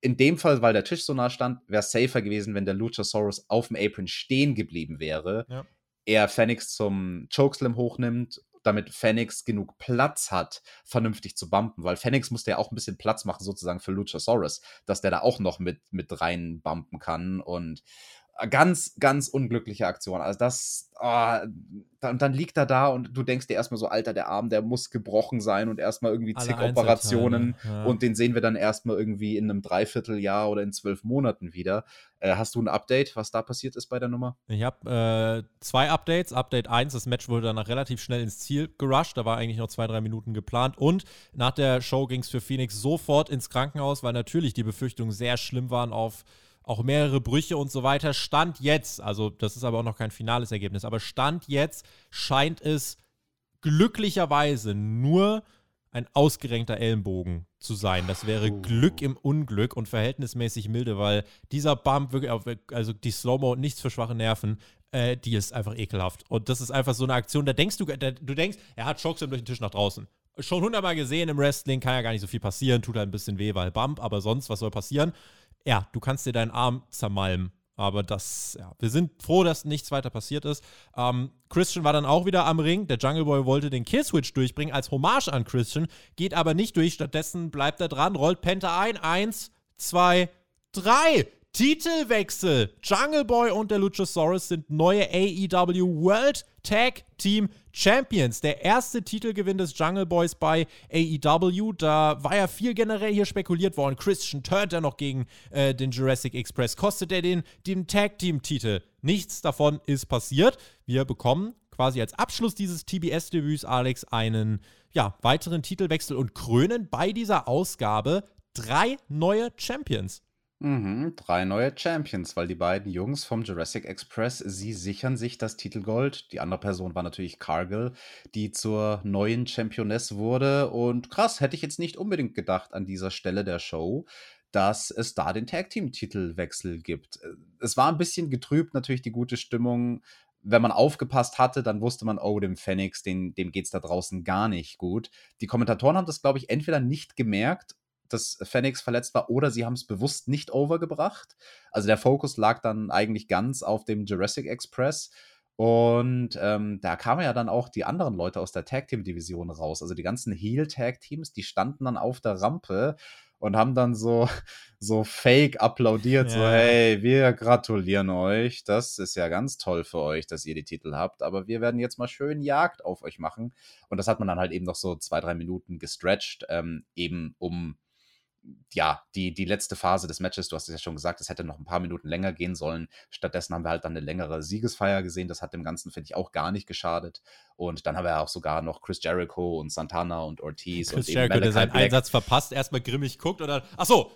In dem Fall, weil der Tisch so nah stand, wäre es safer gewesen, wenn der Luchasaurus auf dem Apron stehen geblieben wäre. Ja. Er Phoenix zum Chokeslam hochnimmt damit Phoenix genug Platz hat, vernünftig zu bumpen, weil Phoenix musste ja auch ein bisschen Platz machen, sozusagen für Luchasaurus, dass der da auch noch mit, mit rein bumpen kann. Und ganz, ganz unglückliche Aktion. Also das, oh, und dann liegt er da und du denkst dir erstmal so, Alter, der Arm, der muss gebrochen sein und erstmal irgendwie zig Operationen ja. und den sehen wir dann erstmal irgendwie in einem Dreivierteljahr oder in zwölf Monaten wieder. Äh, hast du ein Update, was da passiert ist bei der Nummer? Ich habe äh, zwei Updates. Update 1, das Match wurde danach relativ schnell ins Ziel gerusht, da war eigentlich noch zwei, drei Minuten geplant und nach der Show ging es für Phoenix sofort ins Krankenhaus, weil natürlich die Befürchtungen sehr schlimm waren auf auch mehrere Brüche und so weiter. Stand jetzt, also das ist aber auch noch kein finales Ergebnis, aber Stand jetzt scheint es glücklicherweise nur ein ausgerenkter Ellenbogen zu sein. Das wäre oh. Glück im Unglück und verhältnismäßig milde, weil dieser Bump wirklich, also die Slow-Mo, nichts für schwache Nerven, äh, die ist einfach ekelhaft. Und das ist einfach so eine Aktion, da denkst du, da, du denkst, er hat Chokeslam durch den Tisch nach draußen. Schon hundertmal gesehen im Wrestling, kann ja gar nicht so viel passieren, tut halt ein bisschen weh, weil Bump, aber sonst, was soll passieren? Ja, du kannst dir deinen Arm zermalmen. Aber das, ja, wir sind froh, dass nichts weiter passiert ist. Ähm, Christian war dann auch wieder am Ring. Der Jungle Boy wollte den Killswitch durchbringen als Hommage an Christian, geht aber nicht durch. Stattdessen bleibt er dran, rollt Penta ein. Eins, zwei, drei. Titelwechsel. Jungle Boy und der Luchasaurus sind neue AEW World Tag Team Champions. Der erste Titelgewinn des Jungle Boys bei AEW. Da war ja viel generell hier spekuliert worden. Christian turnt er noch gegen äh, den Jurassic Express. Kostet er den, den Tag Team Titel? Nichts davon ist passiert. Wir bekommen quasi als Abschluss dieses TBS-Debüts, Alex, einen ja, weiteren Titelwechsel und krönen bei dieser Ausgabe drei neue Champions. Mhm, drei neue Champions, weil die beiden Jungs vom Jurassic Express, sie sichern sich das Titelgold. Die andere Person war natürlich Cargill, die zur neuen Championess wurde. Und krass, hätte ich jetzt nicht unbedingt gedacht an dieser Stelle der Show, dass es da den Tag Team Titelwechsel gibt. Es war ein bisschen getrübt, natürlich die gute Stimmung. Wenn man aufgepasst hatte, dann wusste man, oh, dem Phoenix, dem geht es da draußen gar nicht gut. Die Kommentatoren haben das, glaube ich, entweder nicht gemerkt dass Phoenix verletzt war oder sie haben es bewusst nicht overgebracht. Also der Fokus lag dann eigentlich ganz auf dem Jurassic Express. Und ähm, da kamen ja dann auch die anderen Leute aus der Tag Team Division raus. Also die ganzen Heel Tag Teams, die standen dann auf der Rampe und haben dann so, so fake applaudiert, ja. so, hey, wir gratulieren euch. Das ist ja ganz toll für euch, dass ihr die Titel habt. Aber wir werden jetzt mal schön Jagd auf euch machen. Und das hat man dann halt eben noch so zwei, drei Minuten gestretched, ähm, eben um ja, die, die letzte Phase des Matches, du hast es ja schon gesagt, es hätte noch ein paar Minuten länger gehen sollen. Stattdessen haben wir halt dann eine längere Siegesfeier gesehen. Das hat dem Ganzen, finde ich, auch gar nicht geschadet. Und dann haben wir ja auch sogar noch Chris Jericho und Santana und Ortiz Chris und Jericho, der seinen Black. Einsatz verpasst, erstmal grimmig guckt und dann, ach so,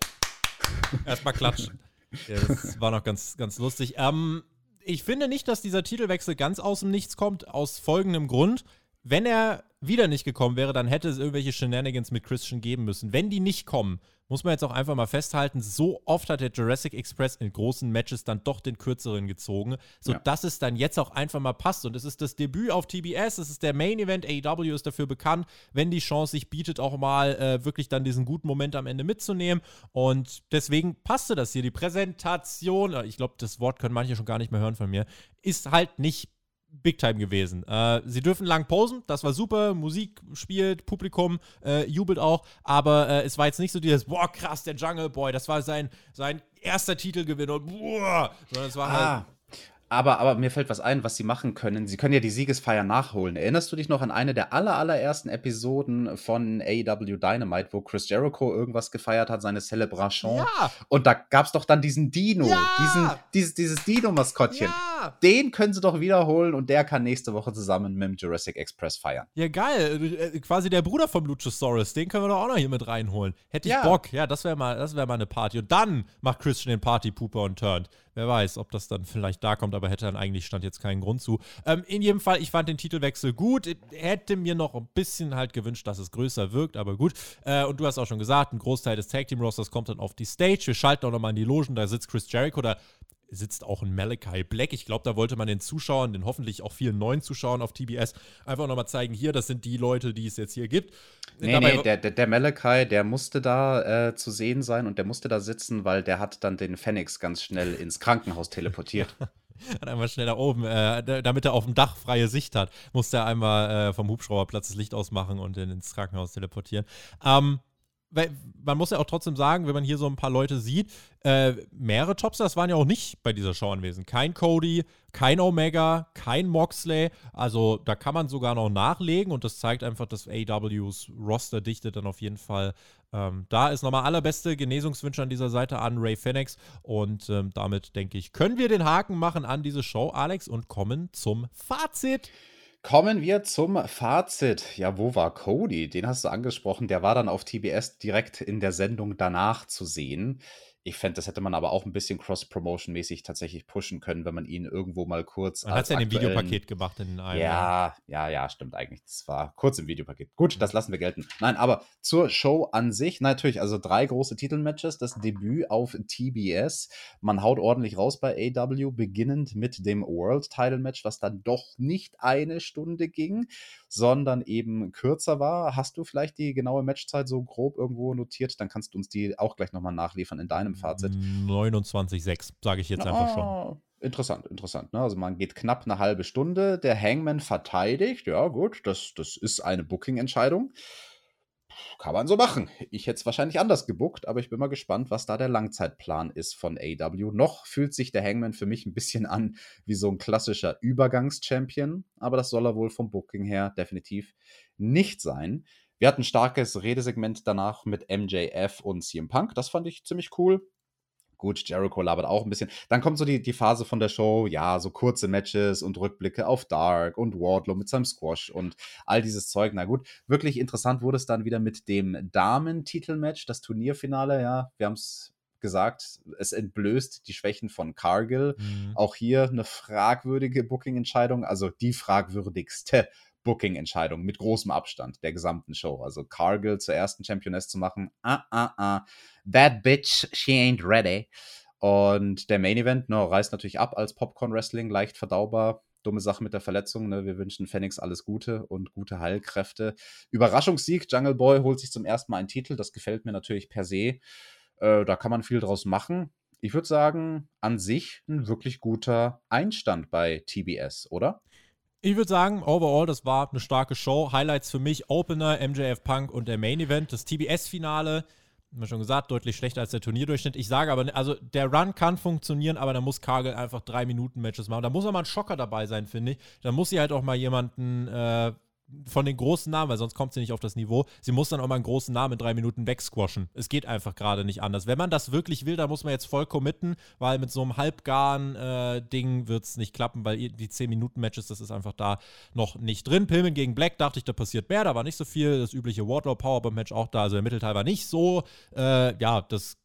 erstmal klatschen. Das war noch ganz, ganz lustig. Ähm, ich finde nicht, dass dieser Titelwechsel ganz aus dem Nichts kommt, aus folgendem Grund. Wenn er wieder nicht gekommen wäre, dann hätte es irgendwelche Shenanigans mit Christian geben müssen. Wenn die nicht kommen, muss man jetzt auch einfach mal festhalten, so oft hat der Jurassic Express in großen Matches dann doch den kürzeren gezogen, sodass ja. es dann jetzt auch einfach mal passt. Und es ist das Debüt auf TBS, es ist der Main Event, AEW ist dafür bekannt, wenn die Chance sich bietet, auch mal äh, wirklich dann diesen guten Moment am Ende mitzunehmen. Und deswegen passte das hier. Die Präsentation, äh, ich glaube, das Wort können manche schon gar nicht mehr hören von mir, ist halt nicht Big Time gewesen. Äh, sie dürfen lang posen, das war super. Musik spielt, Publikum äh, jubelt auch, aber äh, es war jetzt nicht so dieses, boah, krass, der Jungle Boy, das war sein, sein erster Titelgewinn und boah, sondern es war ah. halt aber, aber mir fällt was ein, was sie machen können. Sie können ja die Siegesfeier nachholen. Erinnerst du dich noch an eine der aller, allerersten Episoden von AEW Dynamite, wo Chris Jericho irgendwas gefeiert hat, seine Celebration? Ja. Und da gab es doch dann diesen Dino, ja. diesen, dieses, dieses Dino-Maskottchen. Ja. Den können sie doch wiederholen und der kann nächste Woche zusammen mit dem Jurassic Express feiern. Ja, geil. Äh, quasi der Bruder von Luchasaurus. Den können wir doch auch noch hier mit reinholen. Hätte ich Bock. Ja, das wäre mal, wär mal eine Party. Und dann macht Christian den Party-Pooper und turnt. Wer weiß, ob das dann vielleicht da kommt, aber hätte dann eigentlich stand jetzt keinen Grund zu. Ähm, in jedem Fall, ich fand den Titelwechsel gut. Hätte mir noch ein bisschen halt gewünscht, dass es größer wirkt, aber gut. Äh, und du hast auch schon gesagt, ein Großteil des Tag Team Rosters kommt dann auf die Stage. Wir schalten auch nochmal in die Logen, da sitzt Chris Jericho, da sitzt auch ein Malachi Black. Ich glaube, da wollte man den Zuschauern, den hoffentlich auch vielen neuen Zuschauern auf TBS, einfach nochmal zeigen, hier, das sind die Leute, die es jetzt hier gibt. Nee, Dabei nee, der, der, der Malachi, der musste da äh, zu sehen sein und der musste da sitzen, weil der hat dann den Phoenix ganz schnell ins Krankenhaus teleportiert. hat einmal schnell da oben, äh, damit er auf dem Dach freie Sicht hat, musste er einmal äh, vom Hubschrauberplatz das Licht ausmachen und den ins Krankenhaus teleportieren. Ähm, man muss ja auch trotzdem sagen, wenn man hier so ein paar Leute sieht, äh, mehrere Topstars waren ja auch nicht bei dieser Show anwesend. Kein Cody, kein Omega, kein Moxley. Also da kann man sogar noch nachlegen und das zeigt einfach, dass AWs Rosterdichte dann auf jeden Fall ähm, da ist. Nochmal allerbeste Genesungswünsche an dieser Seite an Ray Phoenix und ähm, damit denke ich, können wir den Haken machen an diese Show, Alex, und kommen zum Fazit. Kommen wir zum Fazit. Ja, wo war Cody? Den hast du angesprochen. Der war dann auf TBS direkt in der Sendung danach zu sehen. Ich fände, das hätte man aber auch ein bisschen Cross-Promotion-mäßig tatsächlich pushen können, wenn man ihn irgendwo mal kurz. Man hat es ja in dem Videopaket gemacht in einem. Ja, ja, ja, stimmt eigentlich. Das war kurz im Videopaket. Gut, das lassen wir gelten. Nein, aber zur Show an sich, natürlich, also drei große Titelmatches, das Debüt auf TBS. Man haut ordentlich raus bei AW, beginnend mit dem World Title Match, was dann doch nicht eine Stunde ging, sondern eben kürzer war. Hast du vielleicht die genaue Matchzeit so grob irgendwo notiert? Dann kannst du uns die auch gleich nochmal nachliefern in deinem Fazit. 29,6, sage ich jetzt oh, einfach schon. Ah, interessant, interessant. Ne? Also man geht knapp eine halbe Stunde. Der Hangman verteidigt. Ja, gut, das, das ist eine Booking-Entscheidung. Kann man so machen. Ich hätte es wahrscheinlich anders gebuckt, aber ich bin mal gespannt, was da der Langzeitplan ist von AW. Noch fühlt sich der Hangman für mich ein bisschen an wie so ein klassischer Übergangs-Champion, aber das soll er wohl vom Booking her definitiv nicht sein. Wir hatten ein starkes Redesegment danach mit MJF und CM Punk. Das fand ich ziemlich cool. Gut, Jericho labert auch ein bisschen. Dann kommt so die, die Phase von der Show, ja, so kurze Matches und Rückblicke auf Dark und Wardlow mit seinem Squash und all dieses Zeug. Na gut, wirklich interessant wurde es dann wieder mit dem Damen-Titelmatch, das Turnierfinale, ja. Wir haben es gesagt, es entblößt die Schwächen von Cargill. Mhm. Auch hier eine fragwürdige Booking-Entscheidung, also die fragwürdigste Booking-Entscheidung mit großem Abstand der gesamten Show. Also Cargill zur ersten Championess zu machen, ah, ah, ah, that bitch, she ain't ready. Und der Main Event, ne, reißt natürlich ab als Popcorn Wrestling, leicht verdaubar. Dumme Sache mit der Verletzung. Ne? Wir wünschen Phoenix alles Gute und gute Heilkräfte. Überraschungssieg. Jungle Boy holt sich zum ersten Mal einen Titel. Das gefällt mir natürlich per se. Äh, da kann man viel draus machen. ich würde sagen, an sich ein wirklich guter Einstand bei TBS, oder? Ich würde sagen, overall, das war eine starke Show. Highlights für mich: Opener, MJF Punk und der Main Event. Das TBS-Finale, haben wir schon gesagt, deutlich schlechter als der Turnierdurchschnitt. Ich sage aber, also der Run kann funktionieren, aber da muss Kagel einfach drei Minuten Matches machen. Da muss auch mal ein Schocker dabei sein, finde ich. Da muss sie halt auch mal jemanden äh, von den großen Namen, weil sonst kommt sie nicht auf das Niveau. Sie muss dann auch mal einen großen Namen in drei Minuten wegsquashen. Es geht einfach gerade nicht anders. Wenn man das wirklich will, dann muss man jetzt voll committen, weil mit so einem halbgaren äh, Ding wird es nicht klappen, weil die 10-Minuten-Matches, das ist einfach da noch nicht drin. Pillman gegen Black dachte ich, da passiert mehr, da war nicht so viel. Das übliche Wardlow Powerbomb-Match auch da, also der Mittelteil war nicht so, äh, ja, das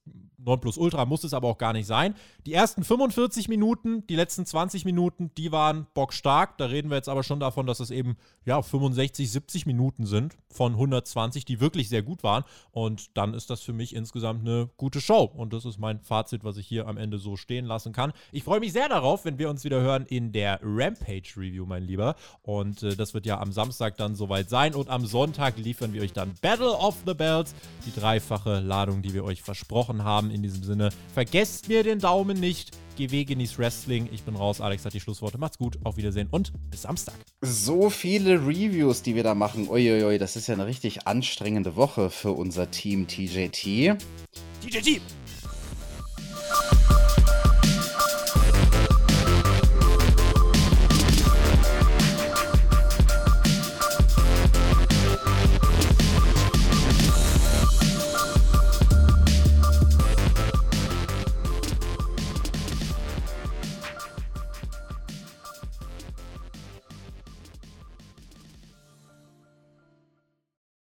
Ultra muss es aber auch gar nicht sein. Die ersten 45 Minuten, die letzten 20 Minuten, die waren bockstark. Da reden wir jetzt aber schon davon, dass es eben ja 65, 70 Minuten sind von 120, die wirklich sehr gut waren. Und dann ist das für mich insgesamt eine gute Show. Und das ist mein Fazit, was ich hier am Ende so stehen lassen kann. Ich freue mich sehr darauf, wenn wir uns wieder hören in der Rampage Review, mein Lieber. Und äh, das wird ja am Samstag dann soweit sein. Und am Sonntag liefern wir euch dann Battle of the Bells, die dreifache Ladung, die wir euch versprochen haben in diesem Sinne, vergesst mir den Daumen nicht. GW genießt Wrestling. Ich bin raus. Alex hat die Schlussworte. Macht's gut. Auf Wiedersehen und bis Samstag. So viele Reviews, die wir da machen. Uiuiui, das ist ja eine richtig anstrengende Woche für unser Team TJT. TJT!